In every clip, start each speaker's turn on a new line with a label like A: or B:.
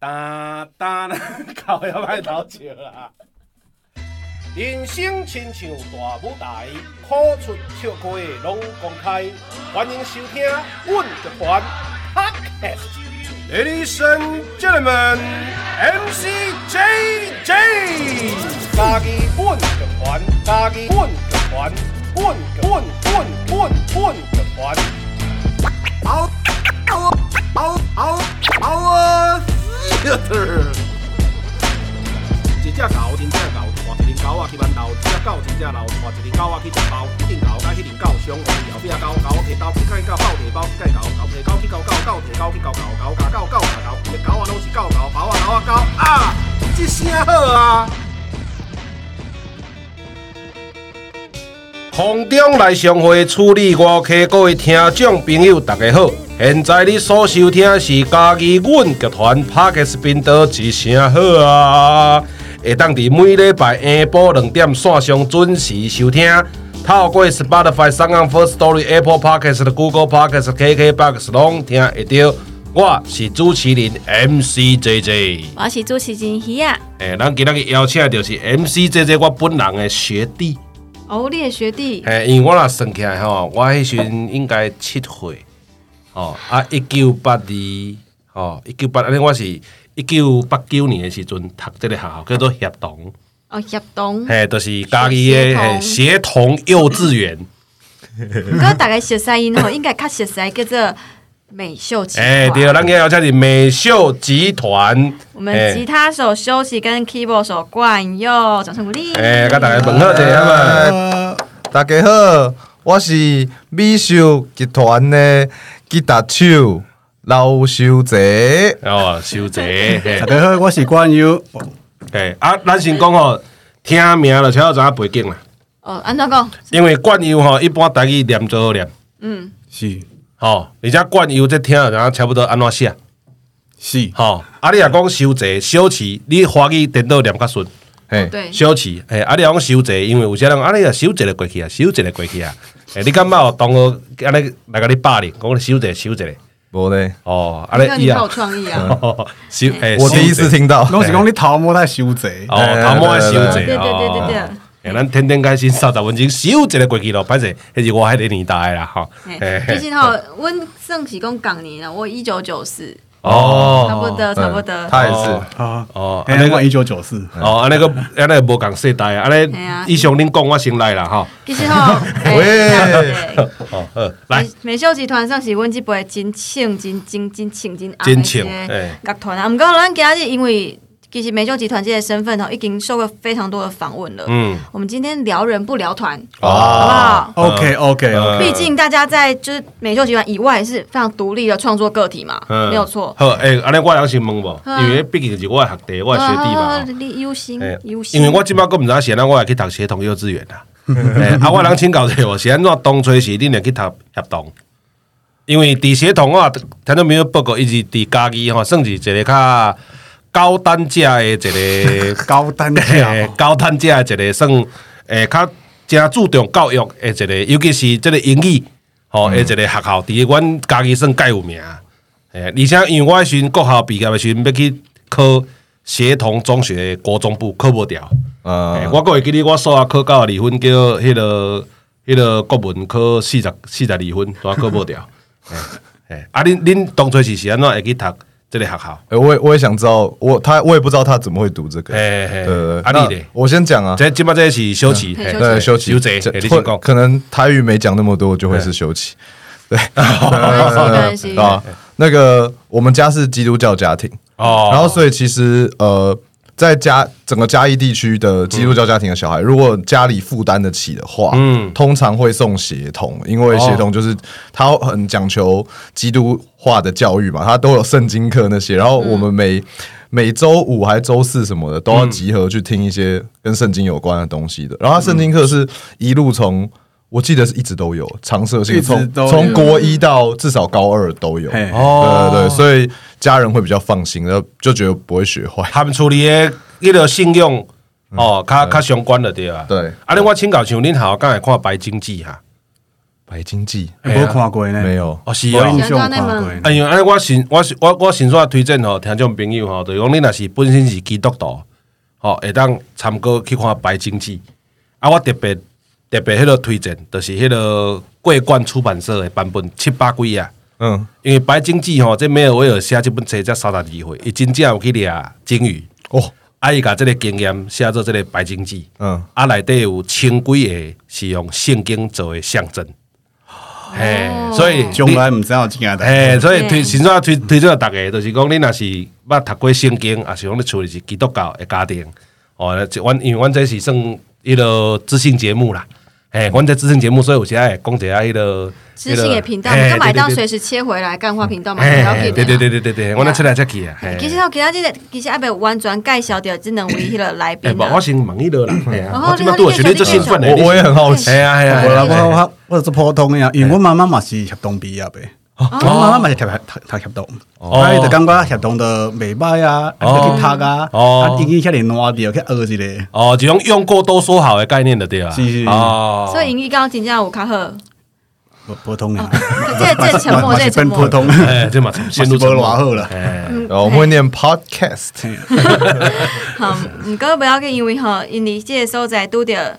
A: 哒哒，搞要歹偷笑啦！人生亲像大舞台，苦出笑开拢公开。欢迎收听阮乐团 Podcast。Ladies and gentlemen, MC JJ，家己阮乐团，家己阮乐团，阮阮阮阮阮乐团。嗷嗷嗷嗷嗷 一只狗，一只狗，换一只狗啊去馒头，一只狗，一只狗，换一只狗啊去食包，一只狗甲迄只狗相会，后壁狗狗摕刀去砍狗，抱提包去解狗，狗提狗去搞狗，狗提狗去搞狗，狗咬狗，狗咬狗，一狗啊拢是狗狗，包啊搞啊狗啊，一声好啊！空中来相会，处理外客，各位听众朋友大家好。现在你所收听的是家己阮乐团 Podcast 频道，之声好啊！会当伫每礼拜下晡两点线上准时收听，透过 Spotify、SoundOn、First Story、Apple Podcast、Google Podcast、KKBox 拢听会到。我是主持人 MC JJ，
B: 我是主持人鱼啊。
A: 诶，咱今日邀请的就是 MC JJ 我本人的学弟。
B: 哦，你的学弟？
A: 诶，因为我若算起来吼，我迄时阵应该七岁。哦啊！一九八二，哦，一九八，安尼我是一九八九年的时阵读这个学校，叫做协同。
B: 哦，协同，
A: 嘿，就是家己的协同幼稚园。
B: 毋过大概熟悉音吼，应该较熟悉叫做美秀集团。
A: 哎，对，咱今要叫你美秀集团。
B: 我们吉他手修齐跟 keyboard 手冠佑，掌声鼓励。
A: 哎，跟大家问好，
C: 大家好，我是美秀集团的。吉他手老修泽
A: 哦，修泽，
D: 大家好，我是冠佑。
A: 哎，啊，咱先讲哦，听名就晓得知影背景啦。
B: 哦，安怎讲？
A: 因为冠佑吼，一般大家念做好念。
B: 嗯，
D: 是。
A: 吼，而且灌油这听然后差不多安怎写？
D: 是。
A: 吼，啊，你若讲修泽、修齐，你华语颠倒念较顺。
C: 嘿，
B: 对。
A: 修齐，哎，啊，你讲修泽，因为有些人啊，你啊修一个过去啊，修一个过去啊。诶，你敢冇同学安尼来甲你霸凌，讲你修一个修一个，
C: 无咧。
A: 哦，
B: 安尼你好创意啊！
A: 修，诶，
C: 我第一次听到，
D: 拢是讲你头毛在修一个，
A: 哦，头毛在修一个，
B: 对对对对对。
A: 诶，咱天天开心三十分钟修一个过去咯，反正迄是我迄个年代啦，吼。
B: 诶，其实吼，阮算是讲港年啦，我一九九四。
A: 哦，
B: 差不多，差不多。
C: 他也是
D: 啊，
A: 哦，
D: 那个一九九四，
A: 哦，啊那个，啊那个无共世代啊，安尼，以上恁讲我先来啦，吼。
B: 其实吼，
C: 喂，
A: 好，好，来。
B: 美秀集团算是阮即辈真请、真真真请、真爱
A: 的
B: 乐团啊。毋过咱今日因为。其实美秀集团这些身份哈，已经受过非常多的访问了。嗯，我们今天聊人不聊团，好不好
D: ？OK OK OK。
B: 毕竟大家在就是美秀集团以外是非常独立的创作个体嘛，没有错。
A: 好，诶，安尼我有先问无，因为毕竟是我的学弟，我的学弟嘛。
B: 你有心，有心。
A: 因为我今摆阁毋知写，那我也去读协同幼稚园啦。啊，我人请教者，我是安怎当初是恁来去读协同？因为伫协同我听到没有报告，一直伫家己吼，算是一个较。高单价的一个
D: 高单价，
A: 高单价的一个算诶，较真注重教育的一个，尤其是这个英语吼，诶，一个学校，伫阮家己算介有名。诶，而且因为我时阵国校毕业的时阵要去考协同中学国中部，考无掉。嗯，我阁会记得我数学考九十二分，叫迄个迄个国文考四十四十二分，都考无掉。诶诶，啊，恁恁当初是是安怎会去读？这里还好，
C: 哎，我也我也想知道，我他我也不知道他怎么会读这个，
A: 哎哎，
C: 呃，阿丽的，我先讲啊，
A: 这基本上是修齐，
C: 对，休息，
A: 有这，
C: 可能台语没讲那么多，就会是休息，对，
B: 啊，
C: 那个我们家是基督教家庭，哦，然后所以其实呃。在家整个嘉义地区的基督教家庭的小孩，如果家里负担得起的话，嗯，通常会送协同，因为协同就是他很讲求基督化的教育嘛，他都有圣经课那些，然后我们每每周五还周四什么的都要集合去听一些跟圣经有关的东西的，然后他圣经课是一路从。我记得是一直都有常设性，从从国一到至少高二都有。哦，对对，所以家人会比较放心，然后就觉得不会学坏。
A: 他们处理的一个信用哦，较较相关的对吧？
C: 对。
A: 啊，另外请教像恁好刚才看白经济哈，
C: 白经济
D: 没有看过呢，
C: 没有
A: 哦，是啊。
D: 印象看过。
A: 哎呦，哎，我先我我我先说推荐吼，听众朋友吼，就是讲你若是本身是基督徒，吼，会当参考去看白经济。啊，我特别特别迄个推荐，就是迄个桂冠出版社的版本七八几啊。嗯，因为白金记吼，这梅尔维尔写这本册才三十二岁，伊真正有去掠鲸鱼哦。啊，伊甲即个经验写做即个白金记。嗯，啊，内底有千几个是用圣经作为象征。嘿，所以
D: 从来毋知影真的。
A: 嘿，所以推先说推推这个大家，就是讲你若是捌读过圣经，也，是讲你厝里是基督教的家庭，哦，阮因为阮这是算迄落资讯节目啦，嘿，阮这资讯节目，所以有时在讲一下迄个
B: 资讯的频道，你干嘛当随时切回来干话频道嘛？对
A: 对对对对对，我那出来出去啊。
B: 其实我其他这个其实还没完全介绍掉，只能为迄个来宾。
A: 我先问迄个啦，我今麦对我学历这兴奋
C: 我我也很好奇。
A: 系啊系啊，
D: 我我我是普通的，因为我妈妈嘛是学东毕业的，我妈妈嘛是读读读协同，所以就感觉合同的未歹啊，去读啊，啊，去学一个。
A: 哦，就用用过都说好的概念的对啊。
D: 是是。
B: 哦。所以英语刚刚真正有较好。
D: 普通啊，
B: 这这沉默，这沉默，
D: 普通，
A: 哎，这嘛陷入沉默
C: 了。然后我们会念 podcast。
B: 好，唔过不要紧，因为哈，因为这个时候在拄着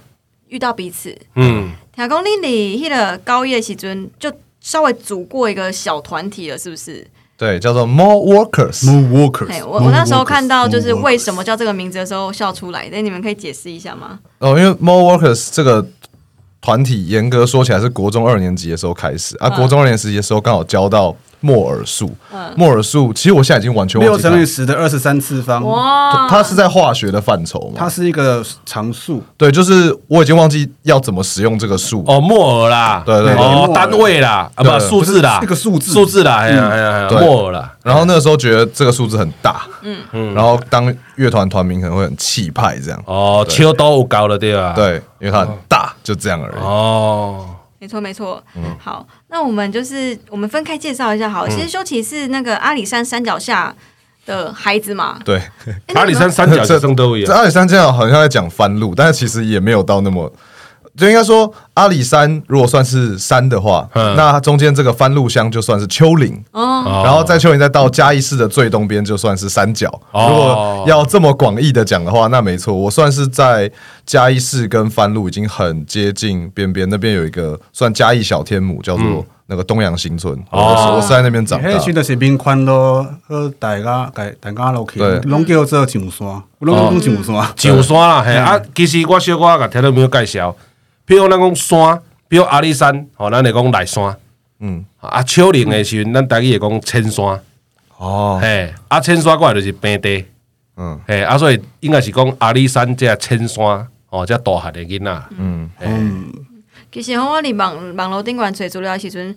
B: 遇到彼此。嗯，听讲你伫迄个高一的时阵就稍微组过一个小团体了，是不是？
C: 对，叫做 More Workers。
D: More Workers。
B: 我我那时候看到就是为什么叫这个名字的时候笑出来，那你们可以解释一下吗？
C: 哦，因为 More Workers 这个。团体严格说起来是国中二年级的时候开始啊，国中二年级的时候刚好教到莫尔数，莫尔数其实我现在已经完全忘记
D: 六乘以十的二十三次方，
B: 哇，
C: 它是在化学的范畴嘛，
D: 它是一个常数，
C: 对，就是我已经忘记要怎么使用这个数。
A: 哦，莫尔啦，
C: 对对
A: 哦，单位啦，啊不，数字啦，
D: 一个数字，
A: 数字啦，哎呀哎呀，莫尔啦，
C: 然后那个时候觉得这个数字很大，嗯。嗯，然后当乐团团名可能会很气派这样，
A: 哦，秋都高了对吧？
C: 对，因为它很大，就这样而已，
B: 哦。没错，没错。嗯，好，那我们就是我们分开介绍一下。好，其实修奇是那个阿里山山脚下的孩子嘛。
C: 对，
A: 阿里山山脚下都一样。
C: 这阿里山这样好像在讲翻路，但是其实也没有到那么。就应该说，阿里山如果算是山的话，那中间这个番路乡就算是丘陵哦。然后在丘陵再到嘉义市的最东边，就算是山脚。如果要这么广义的讲的话，那没错，我算是在嘉义市跟番路已经很接近边边。那边有一个算嘉义小天母，叫做那个东阳新村。我我是在那边长大。
D: 去的是边宽咯，和大家大大家都去，拢叫做上山，拢讲上山，
A: 上山啦。嘿啊，其实我小可个听到没有介绍。比如咱讲山，比如阿里山，吼，咱会讲内山，嗯，啊，丘陵的时阵，咱台语会讲浅山，哦，嘿，啊，浅山过来就是平地，嗯，嘿，啊，所以应该是讲阿里山这浅山，哦，这大汉的囡仔，嗯。嗯。
B: 其实我伫网网络顶管找资料的时阵，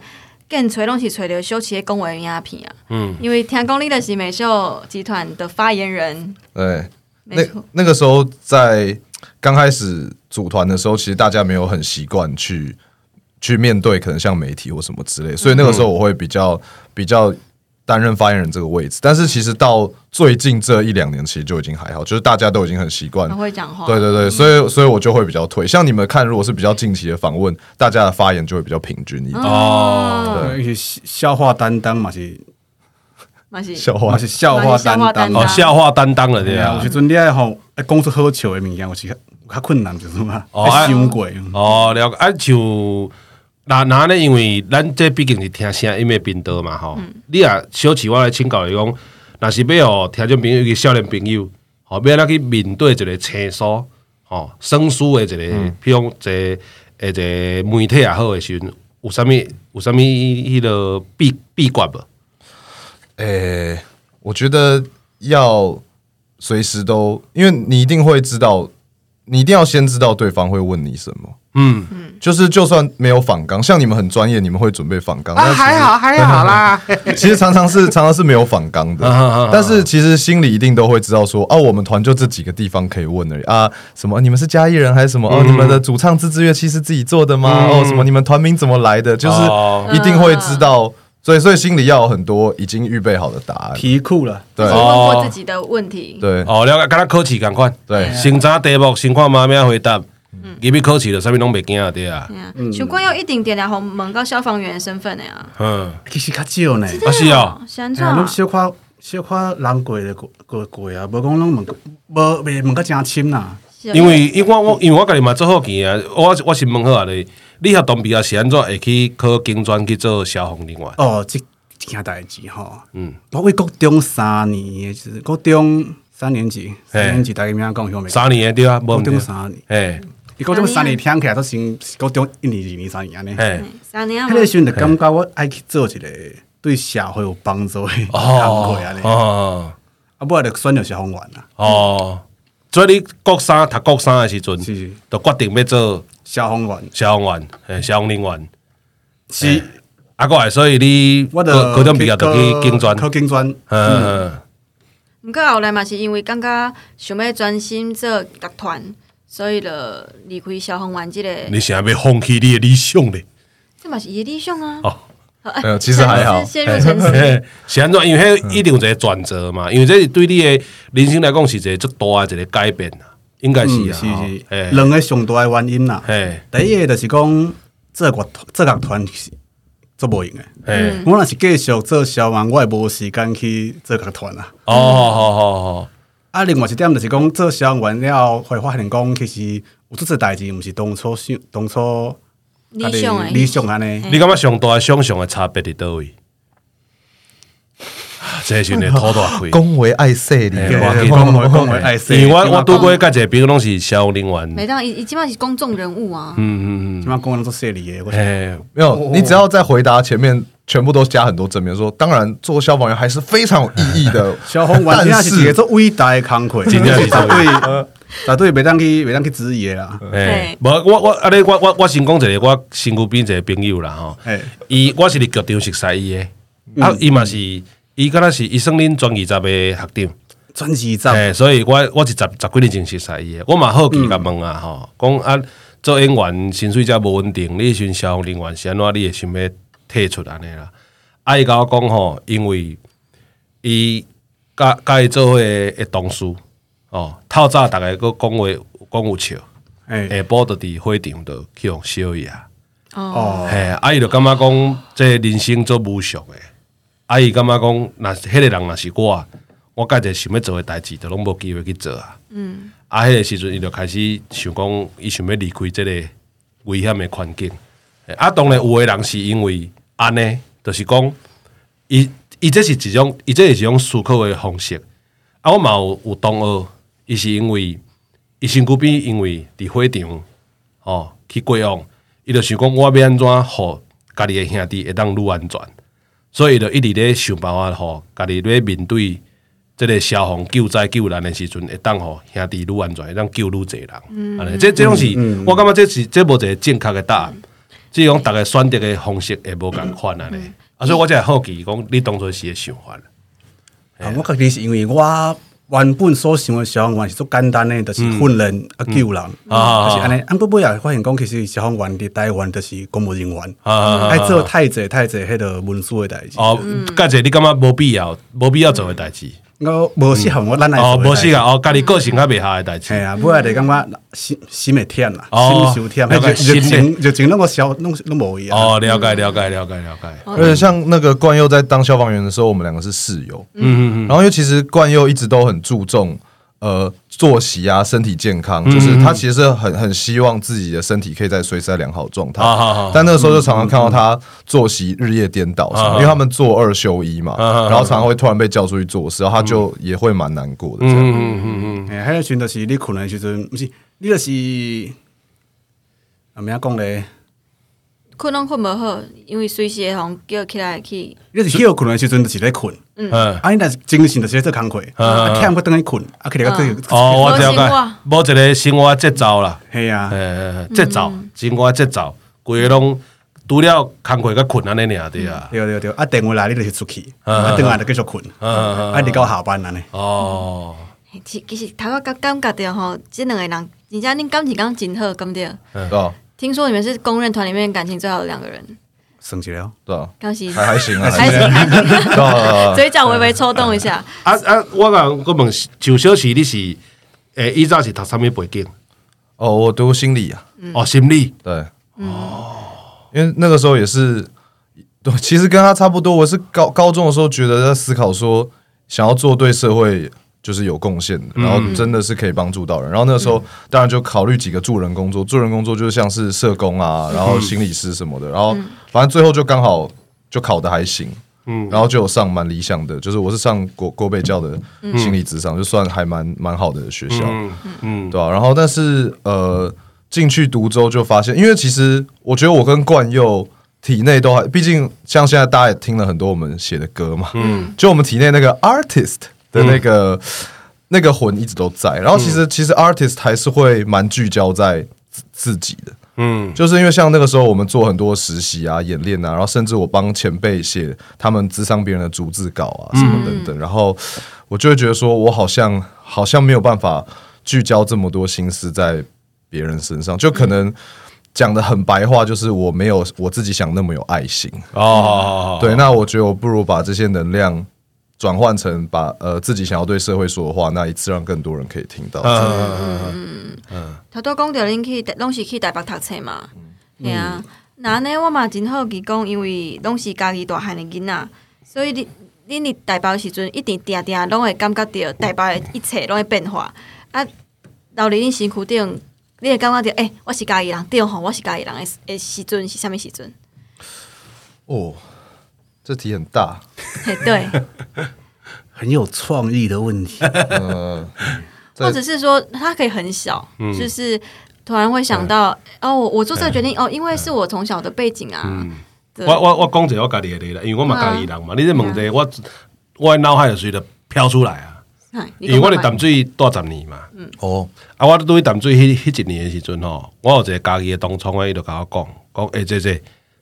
B: 更找拢是找着小齐的恭维影片啊，嗯，因为听讲你的是美秀集团的发言人，
C: 对，那那个时候在。刚开始组团的时候，其实大家没有很习惯去去面对可能像媒体或什么之类，所以那个时候我会比较比较担任发言人这个位置。但是其实到最近这一两年，其实就已经还好，就是大家都已经很习惯，
B: 会讲话。
C: 对对对，所以所以我就会比较退。像你们看，如果是比较近期的访问，大家的发言就会比较平均一点。
D: 哦，对，一些笑话担当嘛是，
B: 嘛是
C: 笑话
D: 是笑话担当
A: 哦，笑话担当了对啊。
D: 有时阵你爱吼爱讲出好笑的物件，我是。较困难就是嘛，伤过
A: 哦，了解啊，就那那呢？因为咱这毕竟是听声音的频道嘛，吼、嗯。你啊，小起我来请教你讲，若是要哦，听众朋友一个少年朋友，吼，要哪去面对一个厕所，吼，生疏的一个，嗯、譬如一个、一个媒体也好的时阵，有啥物有啥物迄个秘秘诀无？诶、
C: 欸，我觉得要随时都，因为你一定会知道。你一定要先知道对方会问你什么，嗯，就是就算没有访纲，像你们很专业，你们会准备访纲，
A: 啊，还好还好啦。
C: 其实常常是常常是没有访纲的，但是其实心里一定都会知道说，哦，我们团就这几个地方可以问而已啊，什么你们是嘉义人还是什么？哦，你们的主唱自制乐器是自己做的吗？哦，什么你们团名怎么来的？就是一定会知道。所以，所以心里要有很多已经预备好的答案，
D: 题库了，
B: 对，问过自己的问题，
C: 对，
A: 哦，了解，跟他考试赶快，对，先查题目，先看妈咪回答，嗯。入去考试了，啥物拢袂惊啊，对啊。
B: 像冠佑一定点了红门到消防员身份的呀。
A: 嗯，
D: 其实较少呢。
A: 啊是哦，
B: 是安怎？拢
D: 小可小可人过的过过过啊，无讲拢问，无袂问个真深呐。
A: 因为因为我我因为我家己嘛做好奇啊，我我是问好啊咧，你遐当兵啊是安怎会去考警专去做消防人员？
D: 哦，这这件代志吼。嗯，我为国中三年，就是国中三年级，三年级大概咩讲晓未？
A: 三年对啊，
D: 国中三年。
A: 诶，
D: 伊高中三年听起来都先高中一年、二年、三年安尼。
B: 诶，三年。迄
D: 个时阵就感觉我爱去做一个对社会有帮助的工作安尼。哦，啊，不然就选择消防员啦。
A: 哦。所以你国三读国三的时阵，是就决定要做
D: 消防员，
A: 消防员，诶，消防人员。是，啊，过来，所以你
D: 我
A: 高中毕业就去警专，
D: 考警专。
B: 嗯。毋过后来嘛，是因为感觉想要专心做乐团，所以就离开消防员这个。
A: 你想要放弃你的理想咧？
B: 这嘛是伊的理想啊。
A: 哦。
C: 没有，其实还好。
B: 陷入沉思。
A: 是安怎？因为迄一定有一个转折嘛，因为这是对你的人生来讲是一个足大的一个改变啦，应该是啊。是
D: 是。两个上大的原因啦。第一个就是讲做乐做乐团是做无用的。我若是继续做消防，我也无时间去做乐团啦。
A: 哦，好好好。
D: 啊，另外一点就是讲做消防了，会发现讲其实有做这代志，毋是当初想当初。
B: 理想诶，
D: 理想安尼，
A: 你感觉上大想象诶差别伫倒位？这是你土大亏，
C: 恭维爱说你，
D: 恭维恭维爱说。
A: 因为我我拄过甲一个比如拢是消防人员，
B: 每当伊伊基本上是公众人物啊。
A: 嗯嗯嗯，
D: 基本上公众做说你诶。
A: 哎，
C: 没有，你只要在回答前面全部都加很多正面，说当然做消防员还是非常有意义的。
D: 消防员真是一个做伟大的工作，真正是对。绝对袂当去，袂当去质疑诶啦。
A: 诶，无我我啊，你，我我我先讲一个我身躯边一个朋友啦吼。诶，伊我是伫剧场熟悉伊诶，啊，伊嘛是伊敢若是伊算恁专二十诶学长，
D: 专二十。
A: 诶，所以我我是十十几年前熟悉伊诶，我嘛好奇甲问啊吼，讲啊做演员薪水遮无稳定，你迄阵消防人员是安怎，你会想要退出安尼啦？啊，伊甲我讲吼，因为伊甲甲伊做伙诶同事。哦，透早逐个搁讲话讲有笑，下晡就伫会场就去互烧伊啊。哦，嘿，啊伊就感觉讲，这人生做无常诶。啊伊感觉讲，若是迄个人若是我，我家己想要做诶代志，就拢无机会去做啊。嗯，啊，迄个时阵伊就开始想讲，伊想要离开即个危险诶环境。啊，当然有诶人是因为安尼，就是讲，伊伊这是一种，伊这是一种思考的方式。啊，我嘛有有同学。伊是因为伊身躯边，因为伫火场哦去过往，伊就想讲我要安怎互家己的兄弟会当愈安全，所以伊就一直咧想办法互家己咧面对即个消防救灾救难的时阵，会当互兄弟愈安全，会当救愈济人。嗯，安尼，这这种是、嗯嗯、我感觉这是这无一个正确的答案，即种逐个选择的方式会无共款安尼。啊，所以我才会好奇讲，你当初是诶想法。
D: 啊，我确定是因为我。原本所想的消防员是足简单的，就是训练啊救人，就是安尼。啊，不过也发现讲，其实消防员伫台湾就是公务人员，爱做太济太济迄个文书的代志。哦，
A: 介侪你感觉无必要，无必要做的代志。
D: 我无适合我咱来做。
A: 哦，无适合哦，家己个性较袂合的代志。
D: 系啊，不过就感觉心心会忝啦，心受忝。热情热情那个消，弄弄无一样。
A: 哦，了解了解了解了解。
C: 而且像那个冠佑在当消防员的时候，我们两个是室友。嗯嗯嗯。然后因为其实冠佑一直都很注重。呃，作息啊，身体健康，就是他其实是很很希望自己的身体可以在随时在良好状态。但那个时候就常常看到他作息日夜颠倒，因为他们做二休一嘛，然后常常会突然被叫出去做事，然后他就也会蛮难过的。嗯嗯嗯
D: 嗯，哎，还有群的是你可能就是，不是你就是怎么样讲嘞？
B: 困拢困无好，因为随时会互叫起来去。
D: 你是叫困的时阵，就是咧困。嗯，啊，你若是精神，就是咧做工课。啊，忝个等于困，啊，起来个做。
A: 哦，我了解。无一个生活节奏啦。
D: 系啊。
A: 诶，节奏，生活节奏，规个拢除了工课个困安尼尔对啊。
D: 对对对，啊，电话来你就是出去，啊，电话就继续困。啊，你到下班安尼。
A: 哦。
B: 其其实头个感感觉着吼，即两个人，而且恁感情讲真好，感觉。
C: 嗯。
B: 听说你们是公认团里面感情最好的两个人，
C: 升级了，对啊，
B: 恭喜，
C: 还还行啊，
B: 还行。还行，嘴角微微抽动一下。
A: 啊啊，我讲我问，就小时你是诶，以前是读什么背景？
C: 哦，我读心理啊，
A: 哦，心理，
C: 对，哦，因为那个时候也是，对，其实跟他差不多。我是高高中的时候觉得在思考说，想要做对社会就是有贡献的，然后真的是可以帮助到人。然后那个时候当然就考虑几个助人工作，助人工作就是像是社工啊，然后心理师什么的。然后反正最后就刚好就考的还行。嗯，然后就有上蛮理想的，就是我是上国国北教的心理咨商，嗯、就算还蛮蛮好的学校，嗯，嗯对吧、啊？然后但是呃，进去读之后就发现，因为其实我觉得我跟冠佑体内都还，毕竟像现在大家也听了很多我们写的歌嘛，嗯，就我们体内那个 artist 的那个、嗯、那个魂一直都在。然后其实、嗯、其实 artist 还是会蛮聚焦在自己的。嗯，就是因为像那个时候，我们做很多实习啊、演练啊，然后甚至我帮前辈写他们咨商别人的逐字稿啊，什么等等，嗯、然后我就会觉得说，我好像好像没有办法聚焦这么多心思在别人身上，就可能讲的很白话，就是我没有我自己想那么有爱心哦。对，那我觉得我不如把这些能量。转换成把呃自己想要对社会说的话，那一次让更多人可以听到。嗯嗯
B: 嗯嗯。他都讲到恁去拢是去台北读册嘛，对啊。那呢，我嘛真好奇讲，因为拢是家己大汉的囡仔，所以你恁伫台北时阵，一定定定拢会感觉到台北的一切拢会变化。啊，到你恁身躯顶，你会感觉到，诶、欸，我是家己人，对吼，我是家己人的诶时阵是啥物时阵？
C: 哦。这题很大，
B: 对，
D: 很有创意的问题。
C: 呃，
B: 或者是说，它可以很小，嗯、就是突然会想到，嗯、哦，我我做这个决定，嗯、哦，因为是我从小的背景啊。嗯、
A: 我我我讲一个我家己的例啦，因为我嘛家己人嘛，啊、你这问题我我脑海就随着飘出来啊。因为我伫淡水待十年嘛，嗯、哦，啊，我对淡水迄迄一年的时阵吼，我有一个家己的同窗，伊就甲我讲，讲诶，这这。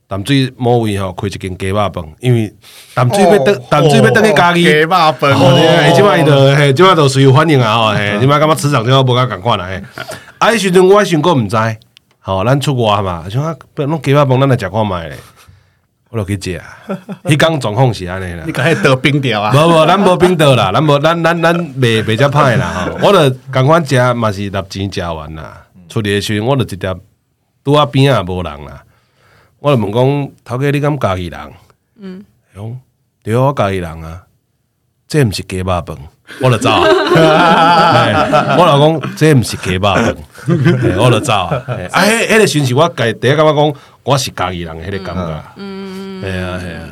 A: 淡水某位吼开一间鸡肉饭，因为淡水要等淡水要等去家己鸡肉
C: 饭，
A: 嘿，即摆伊就嘿，即摆就随有反应啊吼，嘿，即摆感觉市场即摆无甲共款啦，嘿，啊，迄时阵我想过毋知，吼，咱出外嘛，像啊，不弄鸡肉饭，咱来食看觅咧，我着去食，迄工状况是安尼啦，
D: 你讲迄倒冰掉啊？
A: 无无，咱无冰倒啦，咱无咱咱咱袂袂遮歹啦，吼，我着共款食嘛是纳钱食完啦，出诶时阵我着直接拄啊边啊无人啦。我就问讲，头家你敢家己人？嗯，讲对，我家己人啊，这毋是鸡肉饭，我就走。我老公，这毋是鸡肉饭，我就走。啊，迄迄个时阵，我第第一感觉讲，我是家己人，迄个感觉。嗯，系啊，系啊。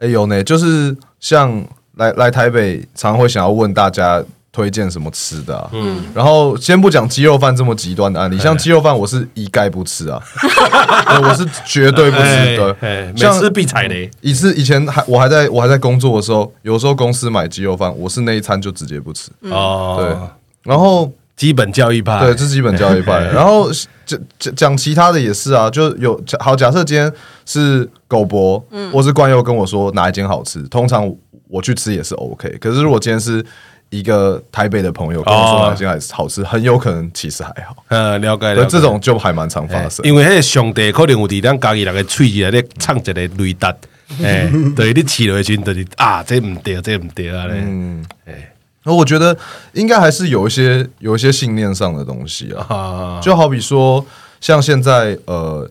C: 哎有呢，就是像来来台北，常会想要问大家。推荐什么吃的？啊？嗯，然后先不讲鸡肉饭这么极端的案例，像鸡肉饭，我是一概不吃啊，我是绝对不吃的。
A: 每次必踩雷。
C: 一次以前还我还在我还在工作的时候，有时候公司买鸡肉饭，我是那一餐就直接不吃。哦，对，然后
A: 基本教育派，
C: 对，这是基本教育派。然后讲讲讲其他的也是啊，就有好假设今天是狗博，嗯，或是冠佑跟我说哪一间好吃，通常我去吃也是 OK。可是如果今天是一个台北的朋友跟我说哪间还是好吃，很有可能其实还好。
A: 呃，了解了。
C: 这种就还蛮常发生，
A: 因为那个上帝可能有伫咱家己人的喙里咧唱一个雷达，哎，对，你起来时就是啊，这唔对，这唔对啊嘞。嗯，哎，那我觉得应该还是有一些有一些信念上的东西啊，就好比说，像现在呃，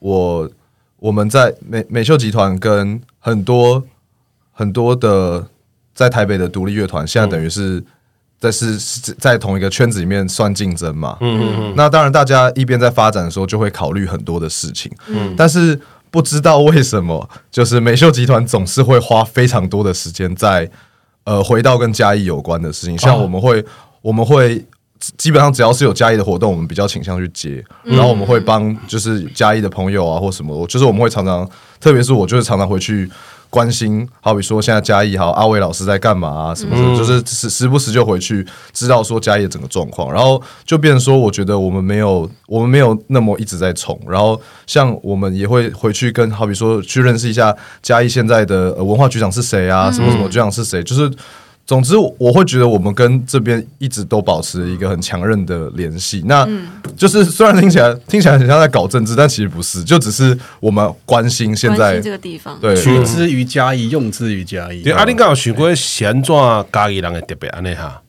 A: 我我们在美美秀集团跟很多很多的。在台北的独立乐团，现在等于是在是在同一个圈子里面算竞争嘛。嗯嗯嗯。那当然，大家一边在发展的时候，就会考虑很多的事情。嗯。但是不知道为什么，就是美秀集团总是会花非常多的时间在呃回到跟嘉义有关的事情。像我们会，我们会基本上只要是有嘉义的活动，我们比较倾向去接。然后我们会帮就是嘉义的朋友啊或什么，就是我们会常常，特别是我就是常常回去。关心，好比说现在嘉义好，阿伟老师在干嘛啊？什么的，嗯、就是时时不时就回去知道说嘉义的整个状况，然后就变成说，我觉得我们没有，我们没有那么一直在冲，然后像我们也会回去跟，好比说去认识一下嘉义现在的文化局长是谁啊？什么什么局长是谁？就是。总之，我会觉得我们跟这边一直都保持一个很强韧的联系。那就是虽然听起来听起来很像在搞政治，但其实不是，就只是我们关心现在
B: 这个地方，
C: 对，
D: 取之于嘉义，用之于嘉义。
A: 对，阿林刚有想过，先做嘉义人的特别安尼哈？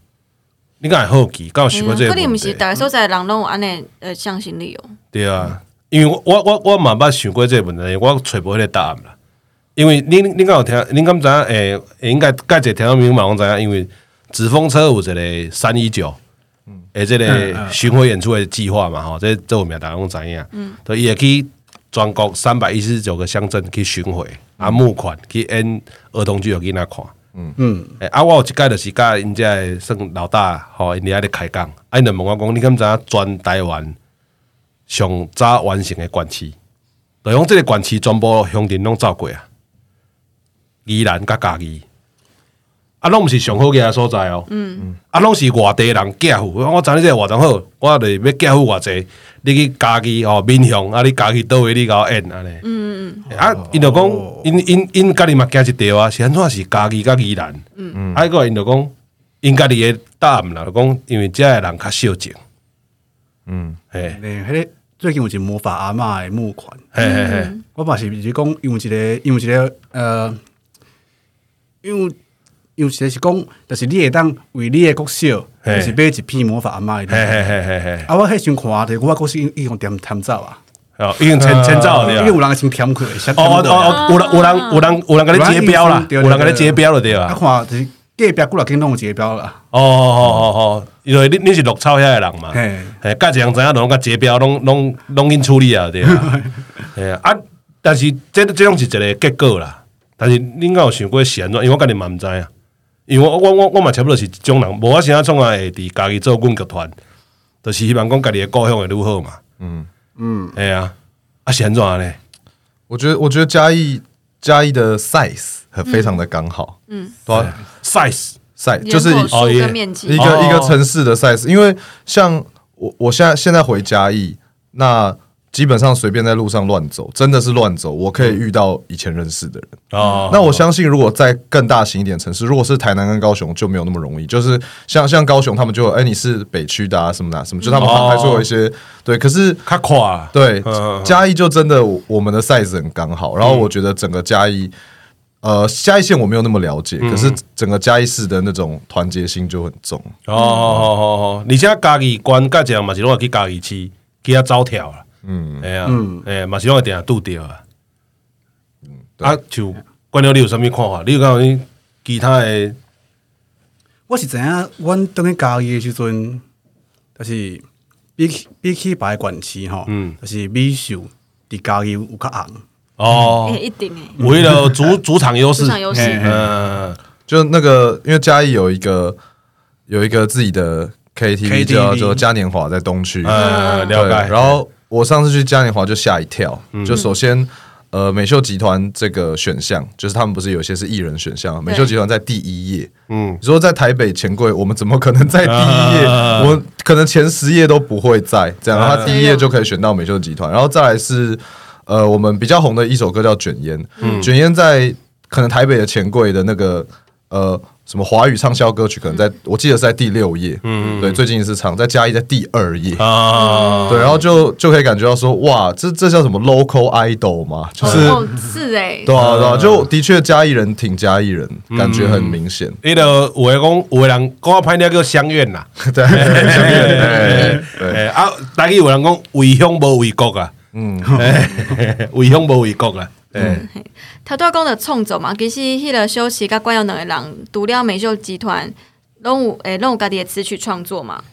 A: 你敢会好奇，敢有想过这个？
B: 可能毋是，大家所在人拢有安尼呃向心力哦。
A: 对啊，因为我我我嘛捌想过这个问题，我找无迄个答案啦。因为恁恁敢有听，恁敢知影？诶，应该介济听众朋友嘛拢知影，因为纸风车有一个三一九，嗯诶，这个巡回演出的计划嘛，吼，这这有名大家拢知影。嗯，对，伊会去全国三百一十九个乡镇去巡回，啊，募款去演儿童剧予囡仔看。嗯嗯，诶，啊，我有一届就是甲因遮算老大，吼，因伫遐咧开讲，啊，因就问我讲，你敢知影全台湾上早完成的县市，就用这个县市全部乡镇拢走过啊。宜兰甲家己，啊，拢毋是上好个所在哦。嗯，啊，拢是外地人寄付。我知你这个外场好，我着要寄付偌济。你去嘉义哦，民雄啊，你家己倒位你甲我演安尼。嗯嗯嗯。啊，因着讲，因因因家己嘛惊一条啊，是安怎是家己甲宜兰。嗯嗯。啊，个因着讲，因家己的答案啦，讲因为遮个人较少钱。嗯，嘿。
D: 诶，迄个最近有一魔法阿嬷的募款。
A: 嘿嘿嘿。
D: 我嘛是是讲，因为一个，因为一个，呃。因为有些是讲，就是你会当为你的国小，就是买一片魔法阿妈的。啊，我迄时看的，我国小已经点点走啊。
A: 哦，已经添添走了。
D: 因为有人先填去。
A: 哦哦哦，有人有人有人有人给你结标啦，有人给你结标了对吧？
D: 啊，看就是隔壁过来跟弄结标啦。
A: 哦哦哦哦，因为你你是绿草遐的人嘛。嘿，嘿，介侪人知影，拢甲结标，拢拢拢因处理啊，对啊。嘿啊，但是这这种是一个结果啦。但是恁敢有想过是安怎？因为我家己嘛毋知影，因为我我我我嘛差不多是这种人，无我想要创啊会伫家己做阮剧团，就是希望讲家己的故乡会愈好嘛。嗯嗯，哎呀，啊是安怎呢？
C: 我觉得我觉得嘉义嘉义的 size 很非常的刚好。嗯，对
A: ，size
C: size 就是一个一个一个城市的 size，因为像我我现在现在回嘉义那。基本上随便在路上乱走，真的是乱走，我可以遇到以前认识的人。哦，那我相信，如果在更大型一点城市，如果是台南跟高雄，就没有那么容易。就是像像高雄，他们就哎，你是北区的啊，什么的、啊，什么，就他们还是有一些对。可是
A: 他垮，
C: 对嘉义就真的我们的 size 很刚好。然后我觉得整个嘉义，呃，嘉义县我没有那么了解，可是整个嘉义市的那种团结性就很重。
A: 哦哦哦哦，你现在嘉义关盖这样嘛，是拢去嘉义市，给他招条了。嗯，哎呀，哎，嘛是拢会定下拄着啊。啊，就关了，你有啥物看法？你有讲你其他的？
D: 我是知影，阮当去嘉义的时阵，就是比起比起别个县市吼，嗯，就是米秀伫嘉义有较红。
A: 哦，
B: 一定诶，
A: 为了主 主场优势，
B: 主场优势，
C: 嗯，就那个，因为嘉义有一个有一个自己的 KTV 叫做嘉年华，在东区，
A: 嗯，了解，
C: 然后。我上次去嘉年华就吓一跳，就首先，呃，美秀集团这个选项，就是他们不是有些是艺人选项，美秀集团在第一页，嗯，你说在台北钱柜，我们怎么可能在第一页？我可能前十页都不会在，这样，他第一页就可以选到美秀集团，然后再来是，呃，我们比较红的一首歌叫卷烟，卷烟在可能台北的钱柜的那个，呃。什么华语畅销歌曲可能在我记得是在第六页，嗯，对，最近一次唱在嘉义在第二页。啊，对，然后就就可以感觉到说，哇，这这叫什么 local idol 嘛，就是
B: 是哎，
C: 对啊对啊，就的确嘉义人挺嘉义人，感觉很明显。
A: 你的有的讲有的人讲拍那个乡愿呐，对，对，啊，大概有人讲为乡不为国啊，嗯，为乡不为国啊。嗯，
B: 他拄仔讲的创作嘛，其实迄个休息甲关耀两个人，除了美秀集团，拢有诶，拢有家己的词曲创作嘛。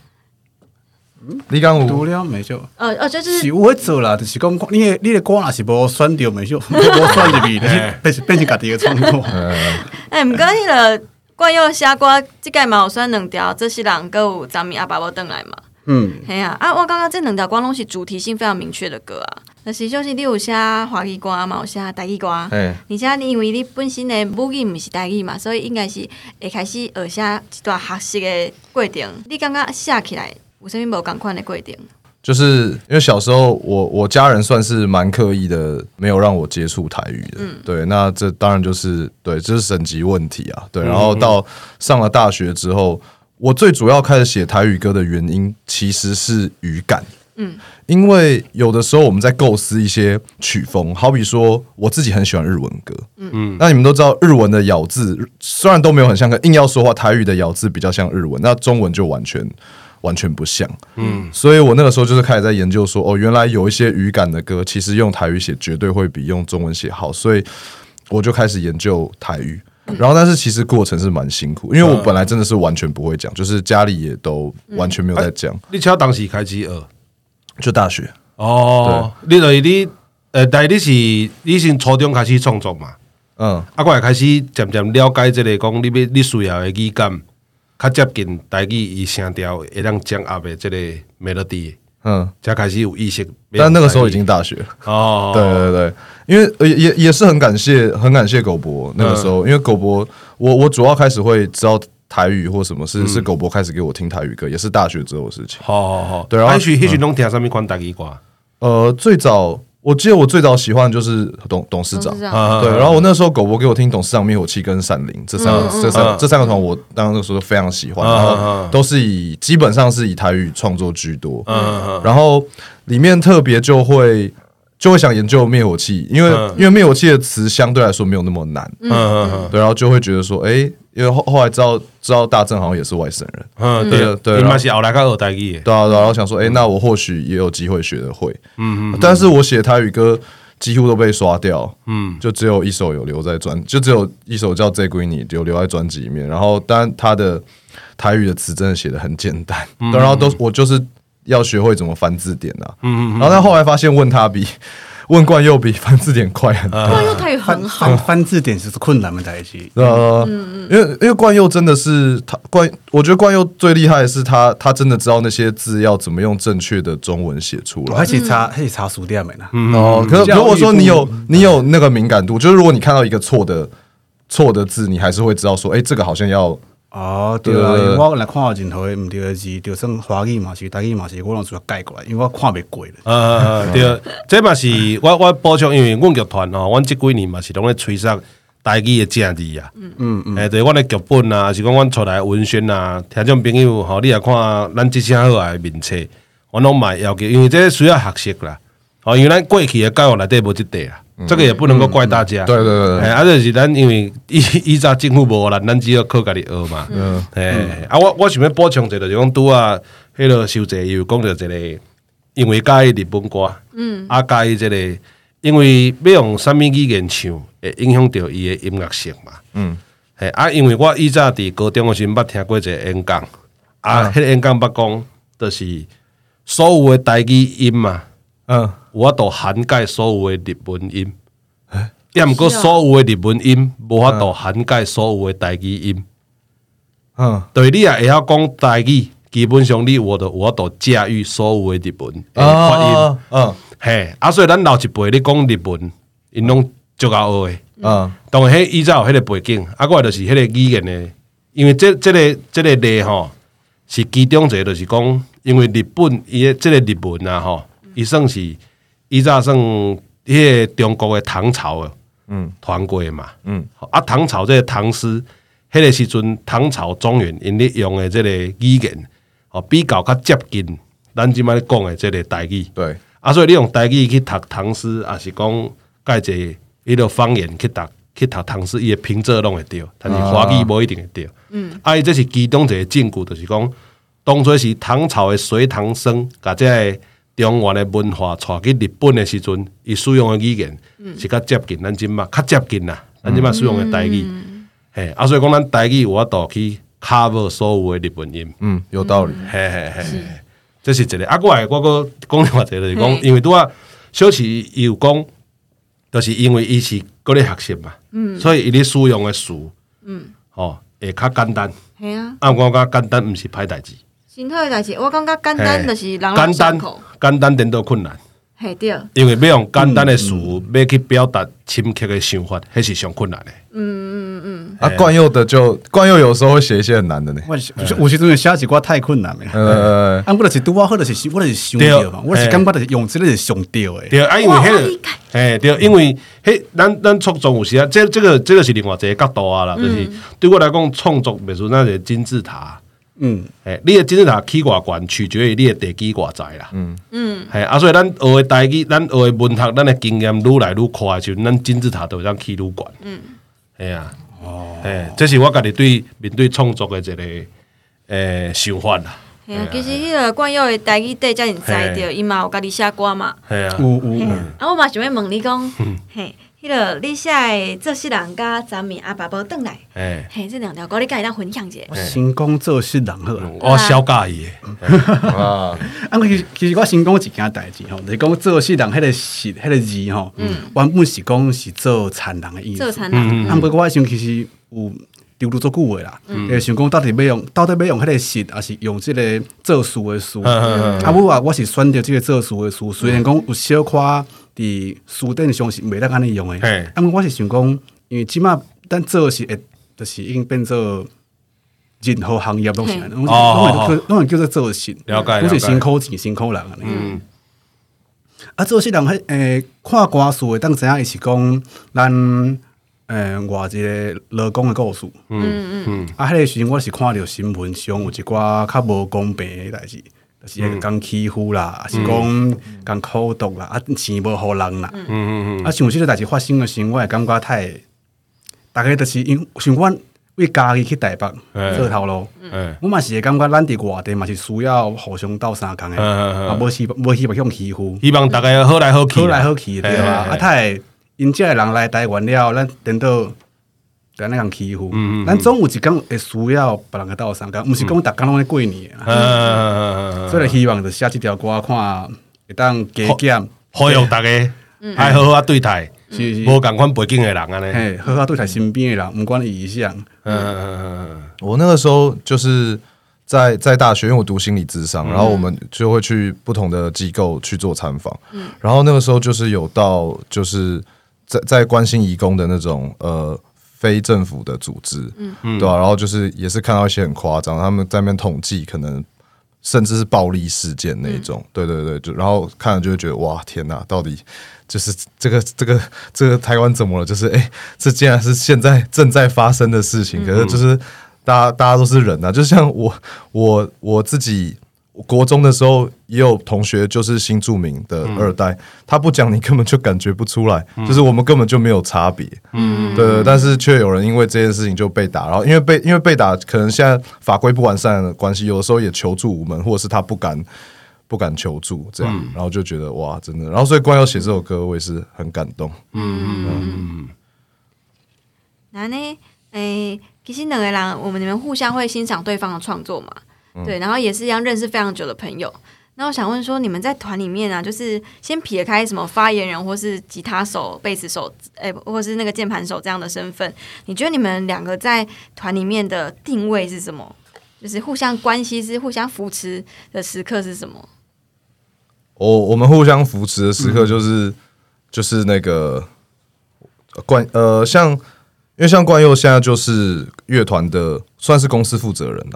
C: 你讲有
D: 除了美秀，
B: 呃呃，就是
D: 是我会做啦，就是讲你的你的歌若是无选着美秀，无选入去，变成变成家己的创作。
B: 哎，毋过迄个关耀写歌，即个嘛有选两条，这些人阁有昨暝阿爸要转来嘛。嗯，系啊，啊，我感觉这两条歌拢是主题性非常明确的歌啊。就是就是你有写华语歌嘛，有写台语歌，而且你因为你本身的母语毋是台语嘛，所以应该是会开始学写一段学习的过程。你感觉写起来有啥物无共款的过程？
C: 就是因为小时候我我家人算是蛮刻意的，没有让我接触台语的。嗯，对，那这当然就是对，这是省级问题啊。对，然后到上了大学之后。我最主要开始写台语歌的原因，其实是语感。嗯，因为有的时候我们在构思一些曲风，好比说我自己很喜欢日文歌，嗯。嗯，那你们都知道日文的咬字虽然都没有很像，可硬要说话，台语的咬字比较像日文，那中文就完全完全不像，嗯，所以我那个时候就是开始在研究说，哦，原来有一些语感的歌，其实用台语写绝对会比用中文写好，所以我就开始研究台语。然后，但是其实过程是蛮辛苦，因为我本来真的是完全不会讲，就是家里也都完全没有在讲。
A: 你从当时开始学，
C: 就大学
A: 哦。你等于你呃，但你是你是初中开始创作嘛？嗯，啊，我也开始渐渐了解这个，讲你你需要的语感，较接近台语伊声调会当掌握的这个 melody。嗯，才开始有意识，
C: 但那个时候已经大学了哦。对对对，因为也也是很感谢，很感谢狗博那个时候，嗯、因为狗博，我我主要开始会知道台语或什么是、嗯、是狗博开始给我听台语歌，也是大学之后的事情。
A: 好好好，对，然后或许或许拢听上面款台语歌？
C: 呃，最早。我记得我最早喜欢的就是董董事长，对，然后我那时候狗博给我听董事长、灭火器跟闪灵这三个这三这三个团，我当时候非常喜欢，然后都是以基本上是以台语创作居多，然后里面特别就会就会想研究灭火器，因为因为灭火器的词相对来说没有那么难，嗯对，然后就会觉得说，哎。因为后后来知道知道大正好像也是外省人，嗯，对对，
A: 你们是后来个二代语，
C: 对啊，然后想说，哎，那我或许也有机会学得会，嗯嗯，但是我写台语歌几乎都被刷掉，嗯，就只有一首有留在专，就只有一首叫《这闺女》有留在专辑里面，然后当然他的台语的词真的写的很简单，然后都我就是要学会怎么翻字典啊，嗯嗯，然后他后来发现问他比。问冠佑比翻字典快很多。
B: 冠佑台语很好，
D: 翻字典是困难吗？在一起。
C: 呃，因为因为冠佑真的是他惯，我觉得冠佑最厉害的是他，他真的知道那些字要怎么用正确的中文写出来。
D: 而且查，而且查书店没呢。
C: 哦，可是如果说你有你有那个敏感度，就是如果你看到一个错的错的字，你还是会知道说，哎，这个好像要。
D: 哦，对啊，因为我来看镜头的唔对的字，就算华语嘛是，台语嘛是，我拢主要改过来，因为我看袂过了。
A: 嗯，对，这嘛是我我补充，因为阮剧团吼，阮这几年嘛是拢咧吹上台语的正字啊。嗯嗯嗯，诶，对，阮的剧本啊，是讲阮出来文宣啊，听众朋友吼，你也看咱即声好啊名册，阮拢买要求，因为这需要学习啦。哦，因为咱过去的教育内底无即块啊。这个也不能够怪大家，对对对，哎，啊，就是咱因为以以前政府无啦，咱只要靠家己学嘛，嗯，哎，啊，我我想要补充一个，就讲拄啊，迄个修者又讲到一个，因为介意日本歌，嗯，啊，介意这个，因为要用啥物语言唱，会影响到伊的音乐性嘛，嗯，哎，啊，因为我以前伫高中的时阵捌听过一个演讲，啊，迄个演讲捌讲，就是所有的台语音嘛，嗯。我都涵盖所有的日文音，也毋过所有的日文音无法度涵盖所有的台语音。嗯，对，你也会晓讲台语，基本上你我都我都驾驭所有的日文发音。嗯，嘿，啊，所以咱老一辈你讲日文，因拢足够学的。嗯，当然，迄依照迄个背景，啊，过来就是迄个语言的，因为这这个这个例吼，是其中一个，就是讲，因为日本伊个这个日文啊，吼，伊算是。以前算迄个中国的唐朝的，嗯，传过嘛，嗯，啊，唐朝即个唐诗，迄个时阵唐朝中原因咧用的即个语言，哦，比较较接近咱即摆讲的即个台语，对，啊，所以你用台语去读唐诗，也是讲介济迄个方言去读去读唐诗，伊的平仄拢会对，但是华语无一定会对，嗯，啊，伊这是其中一个证据，就是讲当初是唐朝的隋唐僧，甲即个。中原的文化传去日本的时阵，伊使用的语言是较接近咱即嘛，较接近啦，咱即嘛使用的台语，嘿，啊，所以讲咱台语有法度去 cover 所有的日本音，嗯，有道理，嘿嘿嘿，这是一个。啊，过来我个讲另外一个就是讲，因为拄啊，小齐有讲，就是因为伊是搁咧学习嘛，嗯，所以伊咧使用的词，嗯，哦，会较简单，系啊，啊，我讲简单毋是歹代志。
B: 真好的代志，我感觉简单就是人人上口，
A: 简单点都困难，
B: 系对，
A: 因为要用简单的词，要去表达深刻的想法，还是上困难的。嗯
C: 嗯嗯嗯，啊，惯用的就惯用有时候会写一些很难的呢。我
D: 我其实写一句太困难了。呃，啊，我就是拄啊，或者是我就是想到嘛，我是感觉就是用这个是上吊的。
A: 对，啊，因为迄个，诶，对，因为迄咱咱创作有时啊，这这个这个是另外一个角度啊啦，就是对我来讲，创作比如说那些金字塔。嗯，诶，你的金字塔起偌悬，取决于你的地基偌在啦。嗯嗯，系啊，所以咱学的台语，咱学的文学，咱的经验愈来愈宽，就咱金字塔都会当起愈悬。嗯，系啊，哦，诶，这是我家己对面对创作的一个诶想法啦。
B: 其实迄个冠佑的台语底，才能知着，伊嘛有家己写歌嘛。
A: 系啊，
D: 有有。
B: 啊，我嘛想要问你讲，嘿。迄个你写诶做事人甲昨暝阿爸无转来，嘿，这两条歌你敢会当分享一下？
D: 我先讲做事人好，
A: 我小介意的。
D: 啊，啊，其实其实我先讲一件代志吼，就是讲做事人迄个是迄个字吼，原本是讲是做残人的意思。
B: 做残人，
D: 啊，不过我想其实有丢了足久诶啦，诶，想讲到底要用到底要用迄个事，还是用即个做事的事？啊，我话我是选择即个做事的事，虽然讲有小可。伫书店上是袂当安尼用诶，啊，我是想讲，因为即码咱做是会，就是已经变做任何行业都是，拢拢拢叫做做事，
A: 了解，
D: 拢是辛苦钱辛苦人安尼。嗯，啊，做事人迄诶，看歌词会当知影，伊是讲咱诶外一个劳工诶故事。嗯嗯。嗯，啊，迄个时阵我是看着新闻上有一寡较无公平诶代志。就是迄个讲欺负啦，嗯、是讲讲苦毒啦，啊钱无互人啦，嗯。嗯嗯，啊像即个代志发生的时候，我会感觉太，大概就是因像阮为家己去台北做头路，嗯、我嘛是会感觉咱伫外地嘛是需要互相斗相共的，啊无希无希望向欺负，
A: 希望大家好来好去，
D: 好来好去对吧？啊太因遮个人来台湾了，咱等到。在那样欺负，嗯嗯，咱总有一天会需要别人个斗相共，毋是讲逐工拢咧过年啊。所以希望就写这条歌，看会当加减，
A: 好用大家，还好好啊对待，无共款背景的人安尼，
D: 嘿，好好对待身边的人，毋管伊啥。嗯嗯
C: 嗯，我那个时候就是在在大学，因为我读心理智商，然后我们就会去不同的机构去做参访，然后那个时候就是有到就是在在关心移工的那种呃。非政府的组织，嗯，对吧、啊？然后就是也是看到一些很夸张，他们在那边统计，可能甚至是暴力事件那种，嗯、对对对，就然后看了就会觉得哇，天哪，到底就是这个这个这个台湾怎么了？就是哎，这竟然是现在正在发生的事情，可是就是大家大家都是人啊，就像我我我自己。国中的时候也有同学就是新著名的二代，嗯、他不讲你根本就感觉不出来，嗯、就是我们根本就没有差别，嗯，对，对，但是却有人因为这件事情就被打，然后因为被因为被打，可能现在法规不完善的关系，有的时候也求助无门，或者是他不敢不敢求助，这样，嗯、然后就觉得哇，真的，然后所以光要写这首歌，我也是很感动，嗯嗯嗯。
B: 那呢，诶，其实两个人，我们你们互相会欣赏对方的创作嘛？对，然后也是一样认识非常久的朋友。那我想问说，你们在团里面啊，就是先撇开什么发言人或是吉他手、贝斯手，哎，或是那个键盘手这样的身份，你觉得你们两个在团里面的定位是什么？就是互相关系是互相扶持的时刻是什么？
C: 我我们互相扶持的时刻就是、嗯、就是那个冠呃，像因为像冠佑现在就是乐团的算是公司负责人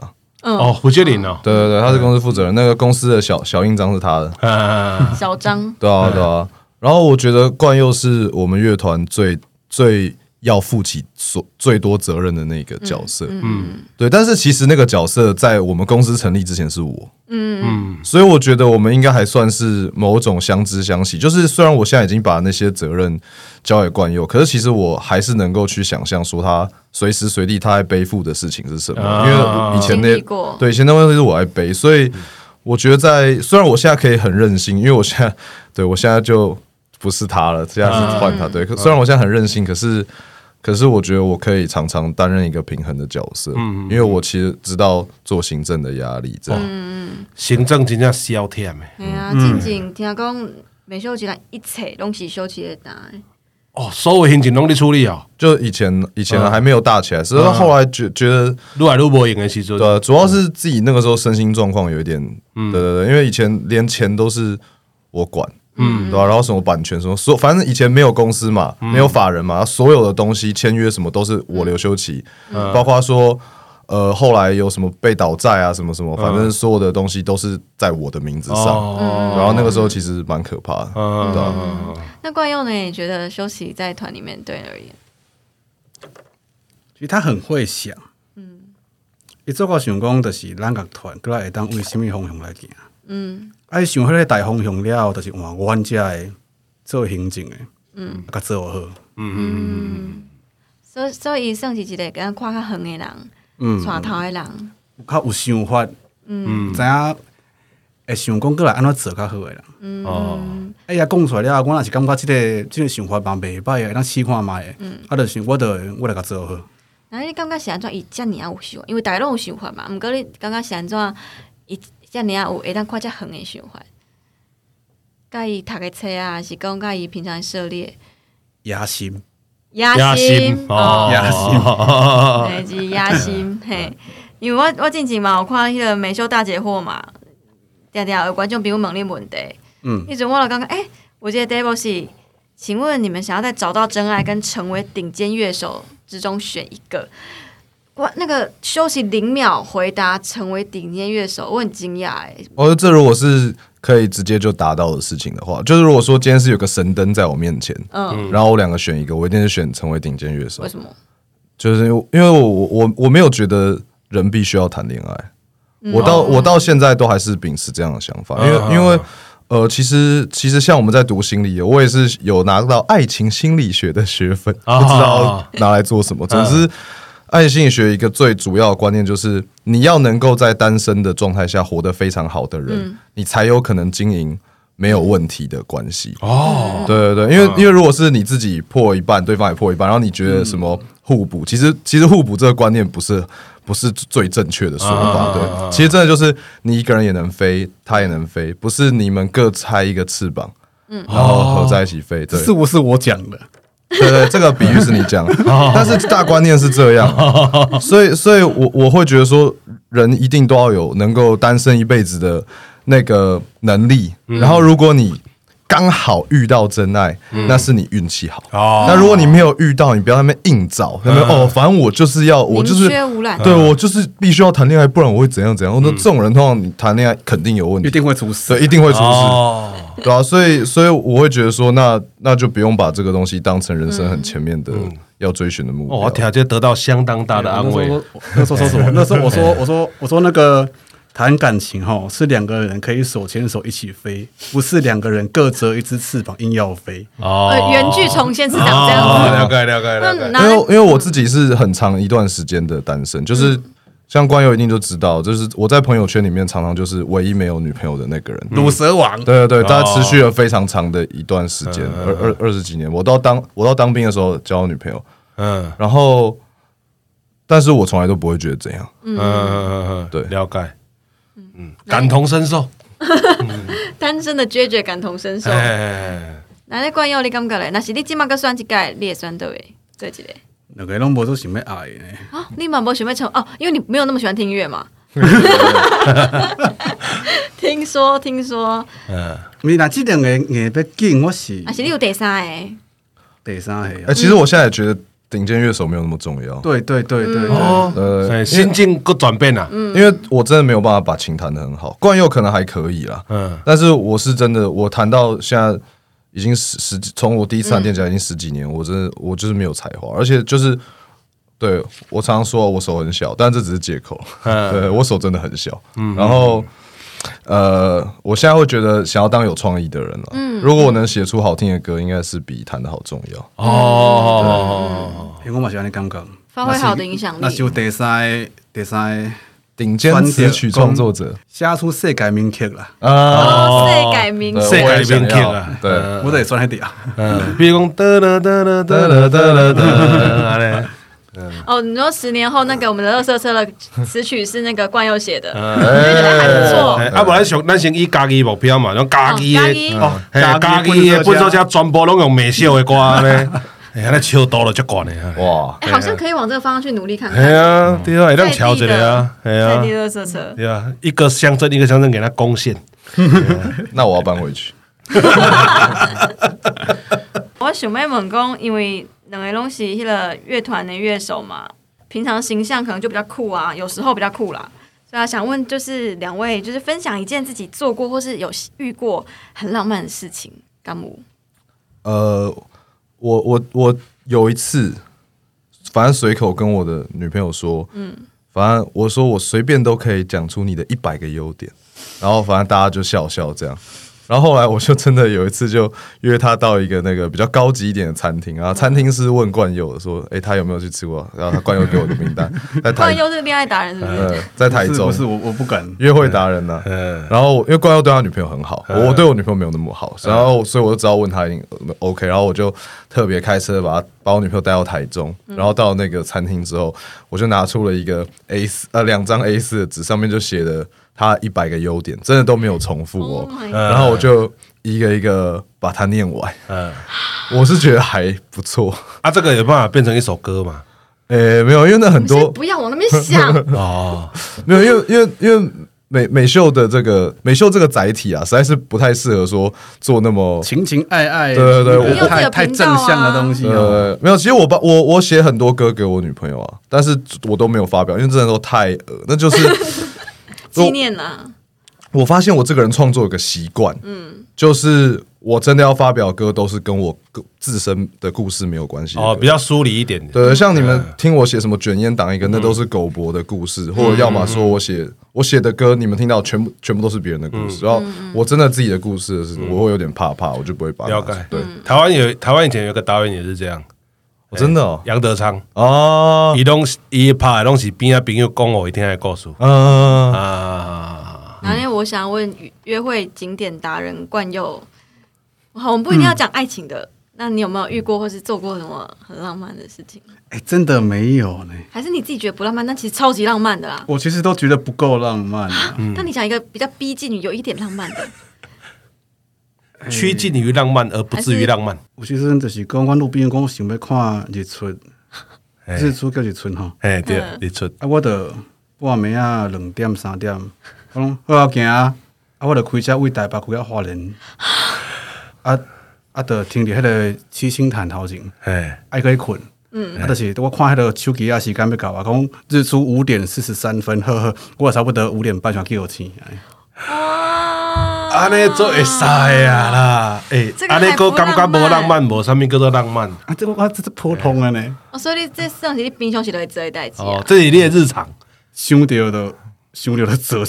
C: 了。
A: 哦，胡杰林哦，
C: 对对对，他是公司负责人，那个公司的小小印章是他的，
B: 小张，
C: 对啊对啊，然后我觉得冠佑是我们乐团最最要负起所最多责任的那个角色，嗯，对，但是其实那个角色在我们公司成立之前是我，嗯。嗯，所以我觉得我们应该还算是某种相知相惜，就是虽然我现在已经把那些责任交给冠佑，可是其实我还是能够去想象说他随时随地他在背负的事情是什么，因为以前那对以前那问题是我来背，所以我觉得在虽然我现在可以很任性，因为我现在对我现在就不是他了，现在是换他，对，虽然我现在很任性，可是。可是我觉得我可以常常担任一个平衡的角色，嗯，因为我其实知道做行政的压力，这样，嗯，
A: 行政真正消天的。
B: 哎呀，静静听讲每修起来一切东西收起来大，
A: 哦，所有行政拢你处理啊？
C: 就以前以前还没有大起来，所以后来觉觉得
A: 越来越无用的时候，
C: 对，主要是自己那个时候身心状况有一点，对对对，因为以前连钱都是我管。嗯，对吧、啊？然后什么版权什么，所反正以前没有公司嘛，嗯、没有法人嘛，所有的东西签约什么都是我刘修齐，嗯、包括说呃后来有什么被倒债啊什么什么，反正所有的东西都是在我的名字上。嗯、然后那个时候其实蛮可怕的。嗯，对啊、
B: 那冠佑呢？你觉得修齐在团里面对你而言，
D: 其实他很会想，嗯，伊做个想讲，就是咱个团，过来会当为什么方向来行？嗯，哎，想迄个大方向了，就是换阮遮诶做行政诶，嗯，较做好，嗯
B: 嗯，所以所以伊算是一个敢看较远诶人，嗯，带头诶人，
D: 较有想法，嗯，知影会想讲过来安怎做较好诶人，嗯哦，哎呀，讲出来了，我若是感觉即个即个想法嘛袂歹诶，咱试看觅诶，嗯，啊，就是我着我来甲做好。
B: 那你感觉是安怎？伊遮尔啊有想法，因为大家拢有想法嘛。毋过你感觉是安怎？伊遮尔啊有会当看遮远诶想法。甲伊读诶册啊，是讲甲伊平常涉猎。
D: 野心。
B: 野心哦，野心，是野心 嘿。因为我我进前嘛有看迄个美秀大解惑嘛，定定有观众朋友问你问题。嗯。迄阵我就感觉，诶、欸，我这个题目是，请问你们想要在找到真爱跟成为顶尖乐手之中选一个，哇！那个休息零秒回答成为顶尖乐手，我很惊讶哎。
C: 我觉得这如果是可以直接就达到的事情的话，就是如果说今天是有个神灯在我面前，嗯，然后我两个选一个，我一定是选成为顶尖乐手。
B: 为什么？
C: 就是因为我我我没有觉得人必须要谈恋爱，嗯、我到我到现在都还是秉持这样的想法，嗯、因为因为呃，其实其实像我们在读心理，我也是有拿到爱情心理学的学分，不知道拿来做什么。总之，爱情心理学一个最主要的观念就是，你要能够在单身的状态下活得非常好的人，你才有可能经营没有问题的关系。哦，对对对，因为因为如果是你自己破一半，对方也破一半，然后你觉得什么互补，其实其实互补这个观念不是。不是最正确的说法，对，其实真的就是你一个人也能飞，他也能飞，不是你们各拆一个翅膀，嗯，然后合在一起飞，对，
D: 是不是我讲的？
C: 对对，这个比喻是你讲，但是大观念是这样，所以，所以我我会觉得说，人一定都要有能够单身一辈子的那个能力，然后如果你。刚好遇到真爱，那是你运气好。那如果你没有遇到，你不要在那边硬找，那边哦，反正我就是要，我就是对我就是必须要谈恋爱，不然我会怎样怎样。那这种人通常你谈恋爱肯定有问题，
D: 一定会出事，
C: 对，一定会出事，对啊，所以，所以我会觉得说，那那就不用把这个东西当成人生很前面的要追寻的目标。
A: 我条件得到相当大的安慰。
D: 那时候说什么？那时候我说，我说，我说那个。谈感情哈，是两个人可以手牵手一起飞，不是两个人各折一只翅膀硬要飞。
B: 哦，原剧重现是长这样子。
A: 了解了解了解。
C: 因为因为我自己是很长一段时间的单身，就是像关友一定就知道，就是我在朋友圈里面常常就是唯一没有女朋友的那个人，
D: 鲁蛇王。
C: 对对对，他持续了非常长的一段时间，二二二十几年。我到当我到当兵的时候交女朋友，嗯，然后，但是我从来都不会觉得怎样。嗯嗯嗯，对，
A: 了解。嗯，感同身受，
B: 单身的决绝感同身受。那你关佑你感觉嘞？那是你今麦个选一个，你也选对诶，这几个。
D: 两个拢无都想要爱呢。
B: 啊，你嘛无想要成哦，因为你没有那么喜欢听音乐嘛。听说听说，
D: 嗯，你那这两个硬要紧，我是。
B: 啊，是你有第三个，
D: 第三个。
C: 哎，其实我现在也觉得。顶尖乐手没有那么重要。
D: 对对对对，
A: 呃，心境个转变啊，
C: 因为我真的没有办法把琴弹得很好，冠佑可能还可以啦，嗯，但是我是真的，我弹到现在已经十十，从我第一次弹电吉他已经十几年，我真的我就是没有才华，而且就是对我常常说我手很小，但这只是借口，对我手真的很小，嗯，然后。呃，我现在会觉得想要当有创意的人了。嗯，如果我能写出好听的歌，应该是比弹的好重要。
D: 哦，因为我蛮喜欢你刚刚
B: 发挥好的影响力。
D: 那就第三第三
C: 顶尖词曲创作者，
D: 写出世界名曲了。
B: 哦，世界名
A: 世界名曲啊！
C: 对，
D: 我得算喺底啊。
A: 嗯，比如讲哒哒哒哒哒哒哒哒。
B: 哦，你说十年后那个我们的二色车的词曲是那个冠佑写的，我觉得还不错。
A: 啊，不然想咱先以家己目标嘛，用家己的，哦，家己的，不作家全部拢用美秀的歌呢，哎呀，那超多了，这管的
B: 哇，哎，好像可以往这个方向去努力看看。
A: 哎呀，对啊，让乔起来啊，
B: 对啊，在地垃圾车，
A: 对啊，一个乡镇一个乡镇给他贡献，
C: 那我要搬回去。
B: 我想问问讲，因为。两个拢是迄个乐团的乐手嘛，平常形象可能就比较酷啊，有时候比较酷啦。所以啊，想问就是两位，就是分享一件自己做过或是有遇过很浪漫的事情，干嘛？
C: 呃，我我我有一次，反正随口跟我的女朋友说，嗯，反正我说我随便都可以讲出你的一百个优点，然后反正大家就笑笑这样。然后后来我就真的有一次就约他到一个那个比较高级一点的餐厅，然后餐厅是问冠佑的说：“哎，他有没有去吃过？”然后他冠佑给我的名单。
B: 在冠佑是恋爱达人是不是？
C: 在台中。
D: 不是我，我不敢
C: 约会达人呢。然后因为冠佑对他女朋友很好，我对我女朋友没有那么好，然后所以我就知道问他一定 OK。然后我就特别开车把他把我女朋友带到台中，然后到那个餐厅之后，我就拿出了一个 A 四呃两张 A 四的纸，上面就写的。他一百个优点，真的都没有重复哦。Oh、然后我就一个一个把它念完。嗯，我是觉得还不错。
A: 啊，这个有办法变成一首歌嘛？
C: 诶、欸，没有，因为那很多
B: 不要往那边想
C: 哦。没有，因为因为因为美美秀的这个美秀这个载体啊，实在是不太适合说做那么
D: 情情爱爱。
C: 对对对，
D: 我太太正向的东西。
C: 呃，没有，其实我把我我写很多歌给我女朋友啊，但是我都没有发表，因为真的都太恶，那就是。
B: 纪念啊！
C: 我发现我这个人创作有个习惯，嗯，就是我真的要发表歌，都是跟我自身的故事没有关系
A: 哦，比较疏离一点点。
C: 对，像你们听我写什么卷烟党一个，那都是狗博的故事，或者要么说我写我写的歌，你们听到全部全部都是别人的故事。然后我真的自己的故事是，我会有点怕怕，我就不会把。
A: 了解。对，台湾有台湾以前有个导演也是这样，
C: 真的哦，
A: 杨德昌哦，伊拢伊拍的拢是边啊朋友讲我一天的故事，嗯啊。
B: 那因为我想问约会景点达人冠佑，好，我们不一定要讲爱情的。嗯、那你有没有遇过或是做过什么很浪漫的事情？
D: 哎、欸，真的没有呢。
B: 还是你自己觉得不浪漫，但其实超级浪漫的啦。
D: 我其实都觉得不够浪漫、啊。
B: 那、嗯、你讲一个比较逼近有一点浪漫的，
A: 趋近于浪漫而不至于浪漫。
D: 我其实就是讲，阮路边讲想要看日出，日出叫日出吼。
A: 哎，对，日出。
D: 啊，我的半暝啊，两点三点。讲，好要行啊！啊，我着开车为台北开到花莲，啊 啊，着停伫迄个七星潭头前，哎，还可以困。嗯，啊，就是我看迄个手机啊，时间要到啊，讲日出五点四十三分，呵呵，我差不多五点半就叫我起。
A: 哇，安尼做会使啊啦！哎，安尼个感觉无浪漫，无啥物叫做浪漫。
D: 啊，这我这是普通的呢。
B: 哦，所以你这算是你平常时都会做的代志
A: 哦，这是你的日常，
D: 想到的。兄弟的责任。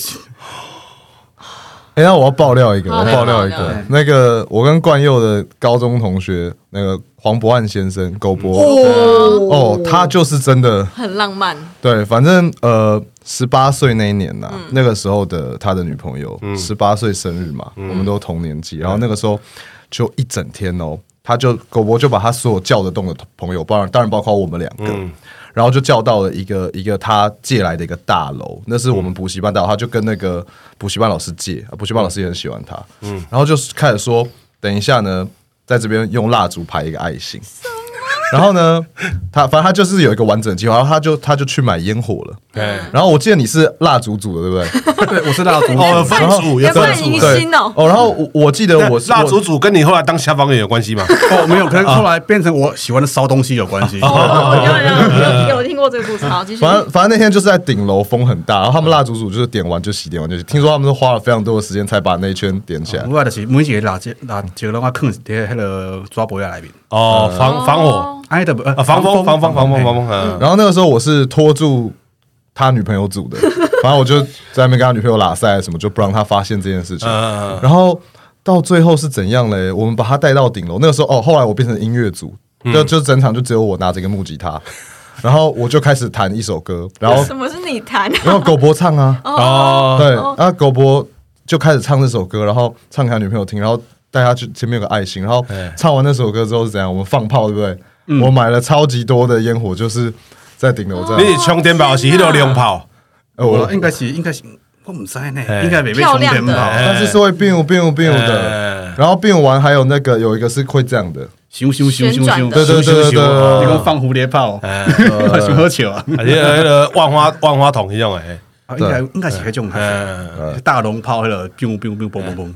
C: 哎，那我要爆料一个，我爆料一个，那个我跟冠佑的高中同学，那个黄博汉先生，狗博哦，他就是真的
B: 很浪漫。
C: 对，反正呃，十八岁那一年呐，那个时候的他的女朋友，十八岁生日嘛，我们都同年纪，然后那个时候就一整天哦，他就狗博就把他所有叫得动的朋友，当然当然包括我们两个。然后就叫到了一个一个他借来的一个大楼，那是我们补习班大楼，他就跟那个补习班老师借，补习班老师也很喜欢他，嗯，然后就开始说，等一下呢，在这边用蜡烛排一个爱心。然后呢，他反正他就是有一个完整的计划，然后他就他就去买烟火了。对。然后我记得你是蜡烛组的，对不对？对，
D: 我是蜡烛。
A: 哦，分组也
B: 算迎新哦。
C: 哦，然后我我记得我是
A: 蜡烛组，跟你后来当消防员有关系吗？
D: 哦，没有，可能 后来变成我喜欢的烧东西有关系。
B: 有有有听过这个故事？好，继续。
C: 反正反正那天就是在顶楼，风很大，然后他们蜡烛组就是点完就熄，点完就熄。听说他们是花了非常多的时间才把那一圈点起来。
D: 另外的是每一个蜡烛蜡烛的话，坑在那个抓博下里面。
A: 哦，防防火。哎的不呃防风防风防风防风，
C: 然后那个时候我是拖住他女朋友组的，反正我就在那边跟他女朋友拉赛什么，就不让他发现这件事情。然后到最后是怎样嘞？我们把他带到顶楼，那个时候哦，后来我变成音乐组，就就整场就只有我拿着一个木吉他，然后我就开始弹一首歌。然后
B: 什么是你弹？
C: 然后狗博唱啊，哦，对，然后狗博就开始唱这首歌，然后唱给他女朋友听，然后带他去前面有个爱心，然后唱完那首歌之后是怎样？我们放炮，对不对？我买了超级多的烟火，就是在顶楼这样。
A: 你充电宝是那种亮炮？
D: 我应该是应该是我唔知道呢，应该没被充电宝，
C: 但是是会 biu biu biu 的。然后 biu 完还有那个有一个是会这样的，
D: 咻咻咻咻咻，
C: 对对对对，
D: 一个放蝴蝶炮，很喝球啊，
A: 而且那个万花万花筒一样哎，
D: 应该应该是那种，大龙炮那个 biu biu biu 嘣嘣嘣。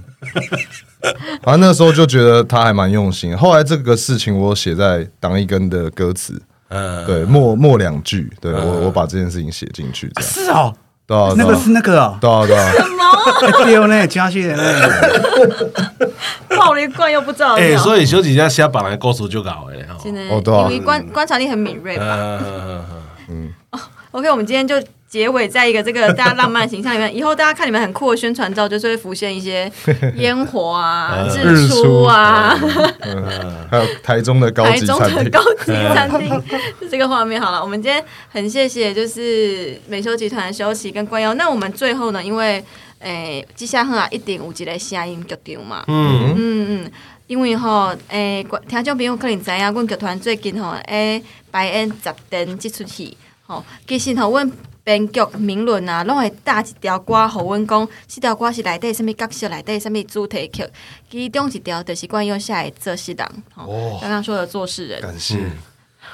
C: 反正那时候就觉得他还蛮用心。后来这个事情我写在挡一根的歌词，嗯，对，末末两句，对我我把这件事情写进去。
D: 是哦，对啊，那个是那个哦，
C: 对啊对啊。
B: 什么？
D: 对呢，加些呢。
B: 爆了一罐又不知道。
A: 哎，所以小姐姐写本来故事就搞哎，
B: 真的，因为观观察力很敏锐吧。嗯嗯嗯。OK，我们今天就结尾在一个这个大家浪漫形象里面。以后大家看你们很酷的宣传照，就是会浮现一些 烟火啊、日出啊，
E: 还有台中的高级餐厅，
B: 台中的高级餐厅，这个画面好了。我们今天很谢谢，就是美修集团的修齐跟冠佑。那我们最后呢，因为诶，接下来啊，一定有一个声音决定嘛，嗯嗯嗯。因为吼，诶、欸，听众朋友可能知影，阮剧团最近吼，诶、欸，排演十点即出戏，吼，其实吼，阮编剧名论啊，拢会搭一条歌，互阮讲，即条歌是内底什物角色，内底什物主题曲，其中一条就是冠佑写的做事人，哦，刚刚说的做事人，
E: 感谢，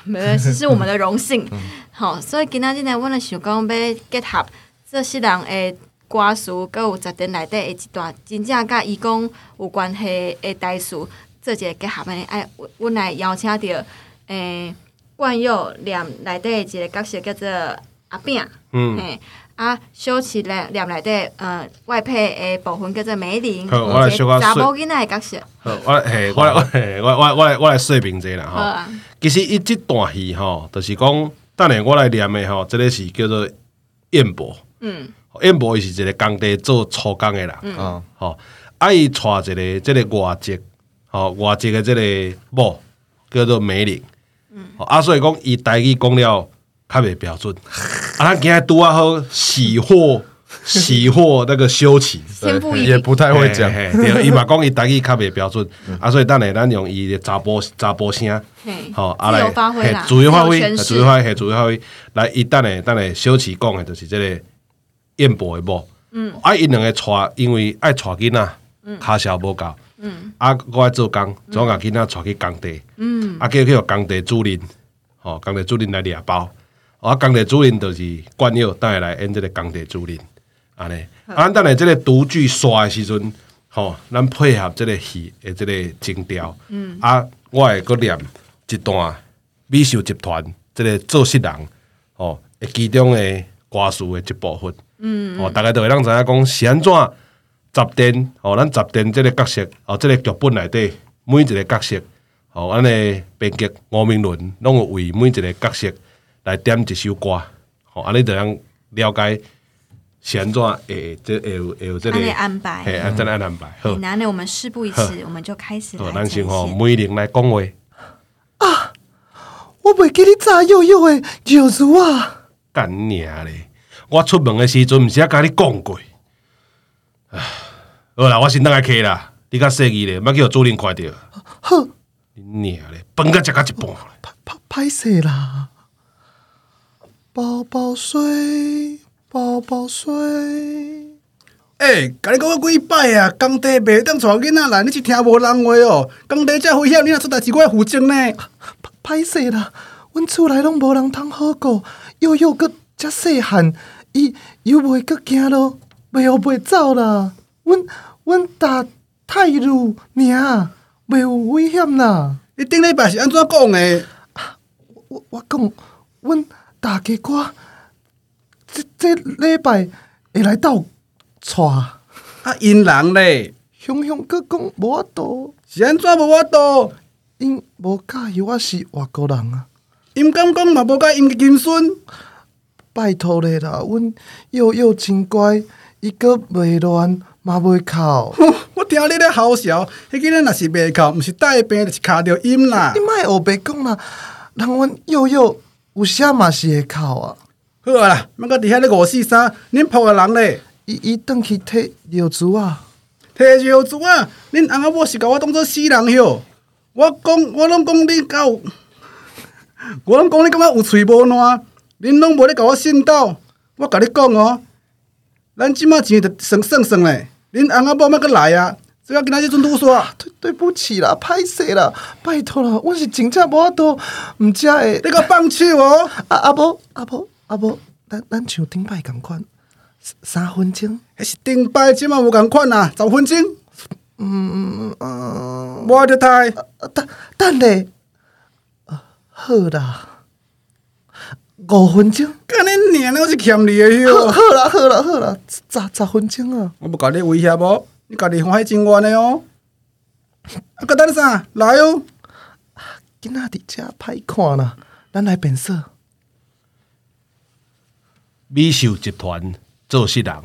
B: 没关系，是我们的荣幸，好，所以今仔日呢，阮就想讲要结合做事人的。歌词，搁有十点内底的一段真正甲伊讲有关系的台词，做一个结合安尼。哎，阮来邀请到诶冠佑念内底一个角色叫做阿饼，嗯，嘿，啊，修齐来念内底呃外配诶部分叫做梅林，
A: 好，我来小可
B: 查某囡仔诶角色。
A: 好，我嘿，我我嘿，我我我来我来说明者啦吼。其实伊即段戏吼，就是讲等下我来念诶吼，即个是叫做燕博，嗯。演播伊是一个工地做粗工的人，嗯，吼，啊伊娶一个即个外籍，吼外籍的即个某叫做梅林，嗯，啊所以讲伊台语讲了较袂标准，啊他今日拄啊好喜获喜获那个修齐，
E: 也不太会讲，
A: 对，伊嘛讲伊台语较袂标准，啊所以等下咱用伊的查甫查甫声，吼，啊来，自由发挥，自由发挥，自由发挥，来伊等下等下修齐讲的就是即个。燕博的某，嗯，啊，因两个带，因为爱带囡仔，嗯，卡小无够，嗯，啊，我爱做工，总甲囡仔带去工地，嗯，啊，叫去互工地主任，吼，工地主任来掠包，啊，工地主任就是冠佑带来演这个工地主任，安尼，啊，等下这个独剧刷的时阵，吼，咱配合这个戏的这个情调，嗯，啊，我会搁念一段美秀集团这个做事人，吼，其中的歌词的一部分。嗯，哦，大概都会让知影讲是安怎十点哦，咱十点这个角色哦，这个剧本内底每一个角色哦，安尼编剧吴明伦拢有为每一个角色来点一首歌，哦，安尼就通了解是安怎诶，这会有会有这个
B: 安排，
A: 嘿，安怎安排。好，
B: 那呢，我们事不宜迟，我们就开始来。
A: 咱先吼美玲来讲话
C: 啊，我袂记你早幼幼诶，就如啊，
A: 干娘咧。我出门的时阵，毋是啊，甲你讲过。唉，好啦，我先等下去啦。你较细意咧，莫叫主任看着。
C: 好，
A: 你娘咧，饭甲食甲一半咧。
C: 歹歹势啦，宝宝睡，宝宝睡。
D: 诶，甲你讲过几摆啊？工地袂当带囡仔来，你是听无人话哦。工地遮危险，你若出代志，我负责呢。
C: 歹势啦，阮厝内拢无人通好过，又又阁遮细汉。伊又袂阁惊咯，袂后袂走啦。阮阮打太路尔，袂有危险啦。
D: 你顶礼拜是安怎讲诶？
C: 我我讲，阮大家哥这这礼拜会来斗带。
D: 啊，因人咧，
C: 雄雄哥讲无法度，
D: 是安怎无法度？
C: 因无介意我是外国人啊。
D: 因敢讲嘛无介因个金孙。
C: 拜托咧啦，阮幼幼真乖，伊阁袂乱，嘛袂哭。
D: 我听你咧好笑，迄个人若是袂哭，毋是带病，就是卡着音啦。
C: 你莫学白讲啦，人阮幼幼有啥嘛是会哭啊？
D: 好啊啦，莫搁伫遐咧五四三，恁铺个人咧，
C: 伊伊转去摕尿珠啊，
D: 摕尿珠啊！恁翁仔某是甲我当做死人哟！我讲，我拢讲你够，我拢讲你感觉有喙无烂。恁拢无咧甲我信道，我甲你讲哦，咱即马钱着算算算咧。恁翁仔某莫阁来啊！这个今仔日阵拄煞，
C: 对对不起啦，歹势啦，拜托啦，我是真正无法度，毋才会。
D: 你个放手哦！
C: 啊啊无啊无啊无，咱咱像顶摆共款，三分钟。
D: 还是顶摆即马无共款啊？十分钟。
C: 嗯嗯嗯，
D: 无得太。
C: 等等咧，好啦。五分钟，
D: 干你娘！我是欠你的哟。
C: 好啦好啦好啦，十十分钟啊！
D: 我不甲你威胁无，你家己欢喜真愿的哦。啊，搁等啥？来哦！
C: 囡仔伫遮歹看啦，咱来变色。
A: 美秀集团做事人，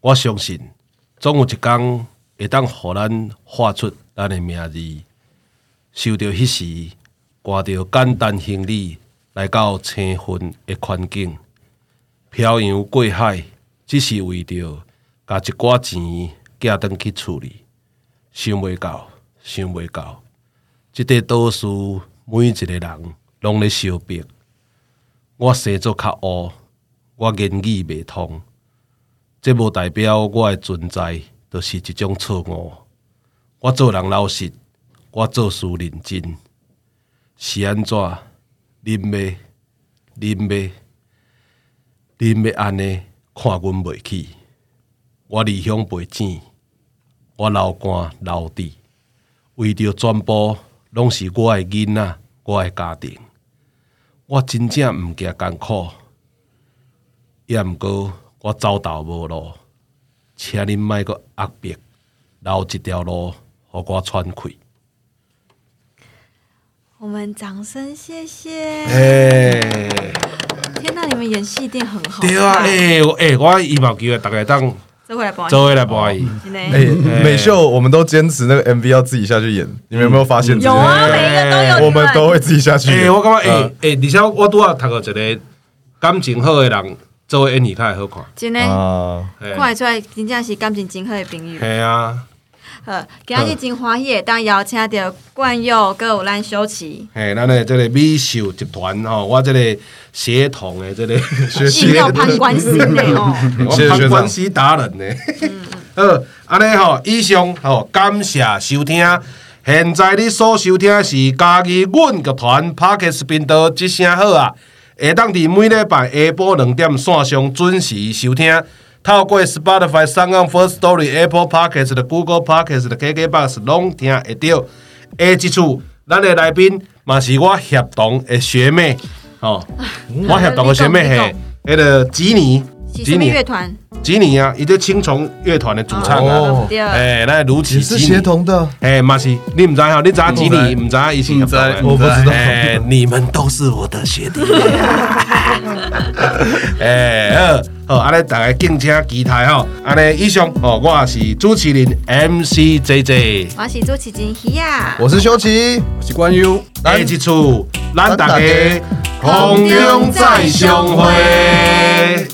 A: 我相信总有一天会当互咱画出咱的名字。收到迄时，挂着简单行李来到青云的环境，漂洋过海，只是为着甲一寡钱寄转去厝里。想袂到，想袂到，即个岛屿每一个人拢咧相逼。我生作较乌，我言语袂通，这无代表我的存在就是一种错误。我做人老实，我做事认真，是安怎？恁要，恁妈，恁要安尼看阮袂起？我离乡背井。我流汗流滴，为着全部拢是我的囡仔，我的家庭。我真正毋惊艰苦，也毋过我走投无路，请恁莫阁压迫，留一条路，互我喘气。
B: 我们掌声谢谢。
A: 欸、
B: 天哪，你们演戏一定很好。
A: 对啊，诶、欸、诶、欸，我羽毛球会大概当。
B: 这回来不好意思，
A: 这回来不好意思。
C: 哎，美秀，我们都坚持那个 MV 要自己下去演，你们有没有发现？
B: 有啊，每一个都有。
C: 我们都会自己下去演。
A: 我感觉，哎哎，而且我拄啊读过一个感情好的人做演戏较会好看。
B: 真的啊，看得出来，真正是感情真好的朋友。
A: 系啊。
B: 呃，今日真欢喜，当邀请到冠佑跟有咱小齐。
A: 嘿，咱的这个美秀集团吼，我这个协同的这个
B: 学要攀关系的 哦，
A: 攀关系达人呢。呃，安尼吼，以上吼，感谢收听。现在你所收听的是家己阮剧团 Podcast 频道，一声好啊，会当伫每礼拜下晡两点线上准时收听。透过 Spotify、SoundOn、First Story、Apple Podcast 的 Google Podcast 的 KKBox 拢听会到。下一次，咱的来宾嘛是我协同的学妹哦，我协同的学妹系那个吉尼，
B: 吉尼。乐团，
A: 吉尼啊，伊个青虫乐团的主唱啊，哎，那卢奇
C: 是协同的，
A: 哎，嘛是，你唔知哈，你知吉尼，唔知一起，
C: 我不知道，
A: 哎，你们都是我的学弟，哎。好，安尼大家敬请期待吼。安尼以上，哦，我是主持人 MC JJ，
B: 我是主持人希亚，
C: 我是修奇，
D: 我是冠佑。
A: 下一次，咱大家空中再相会。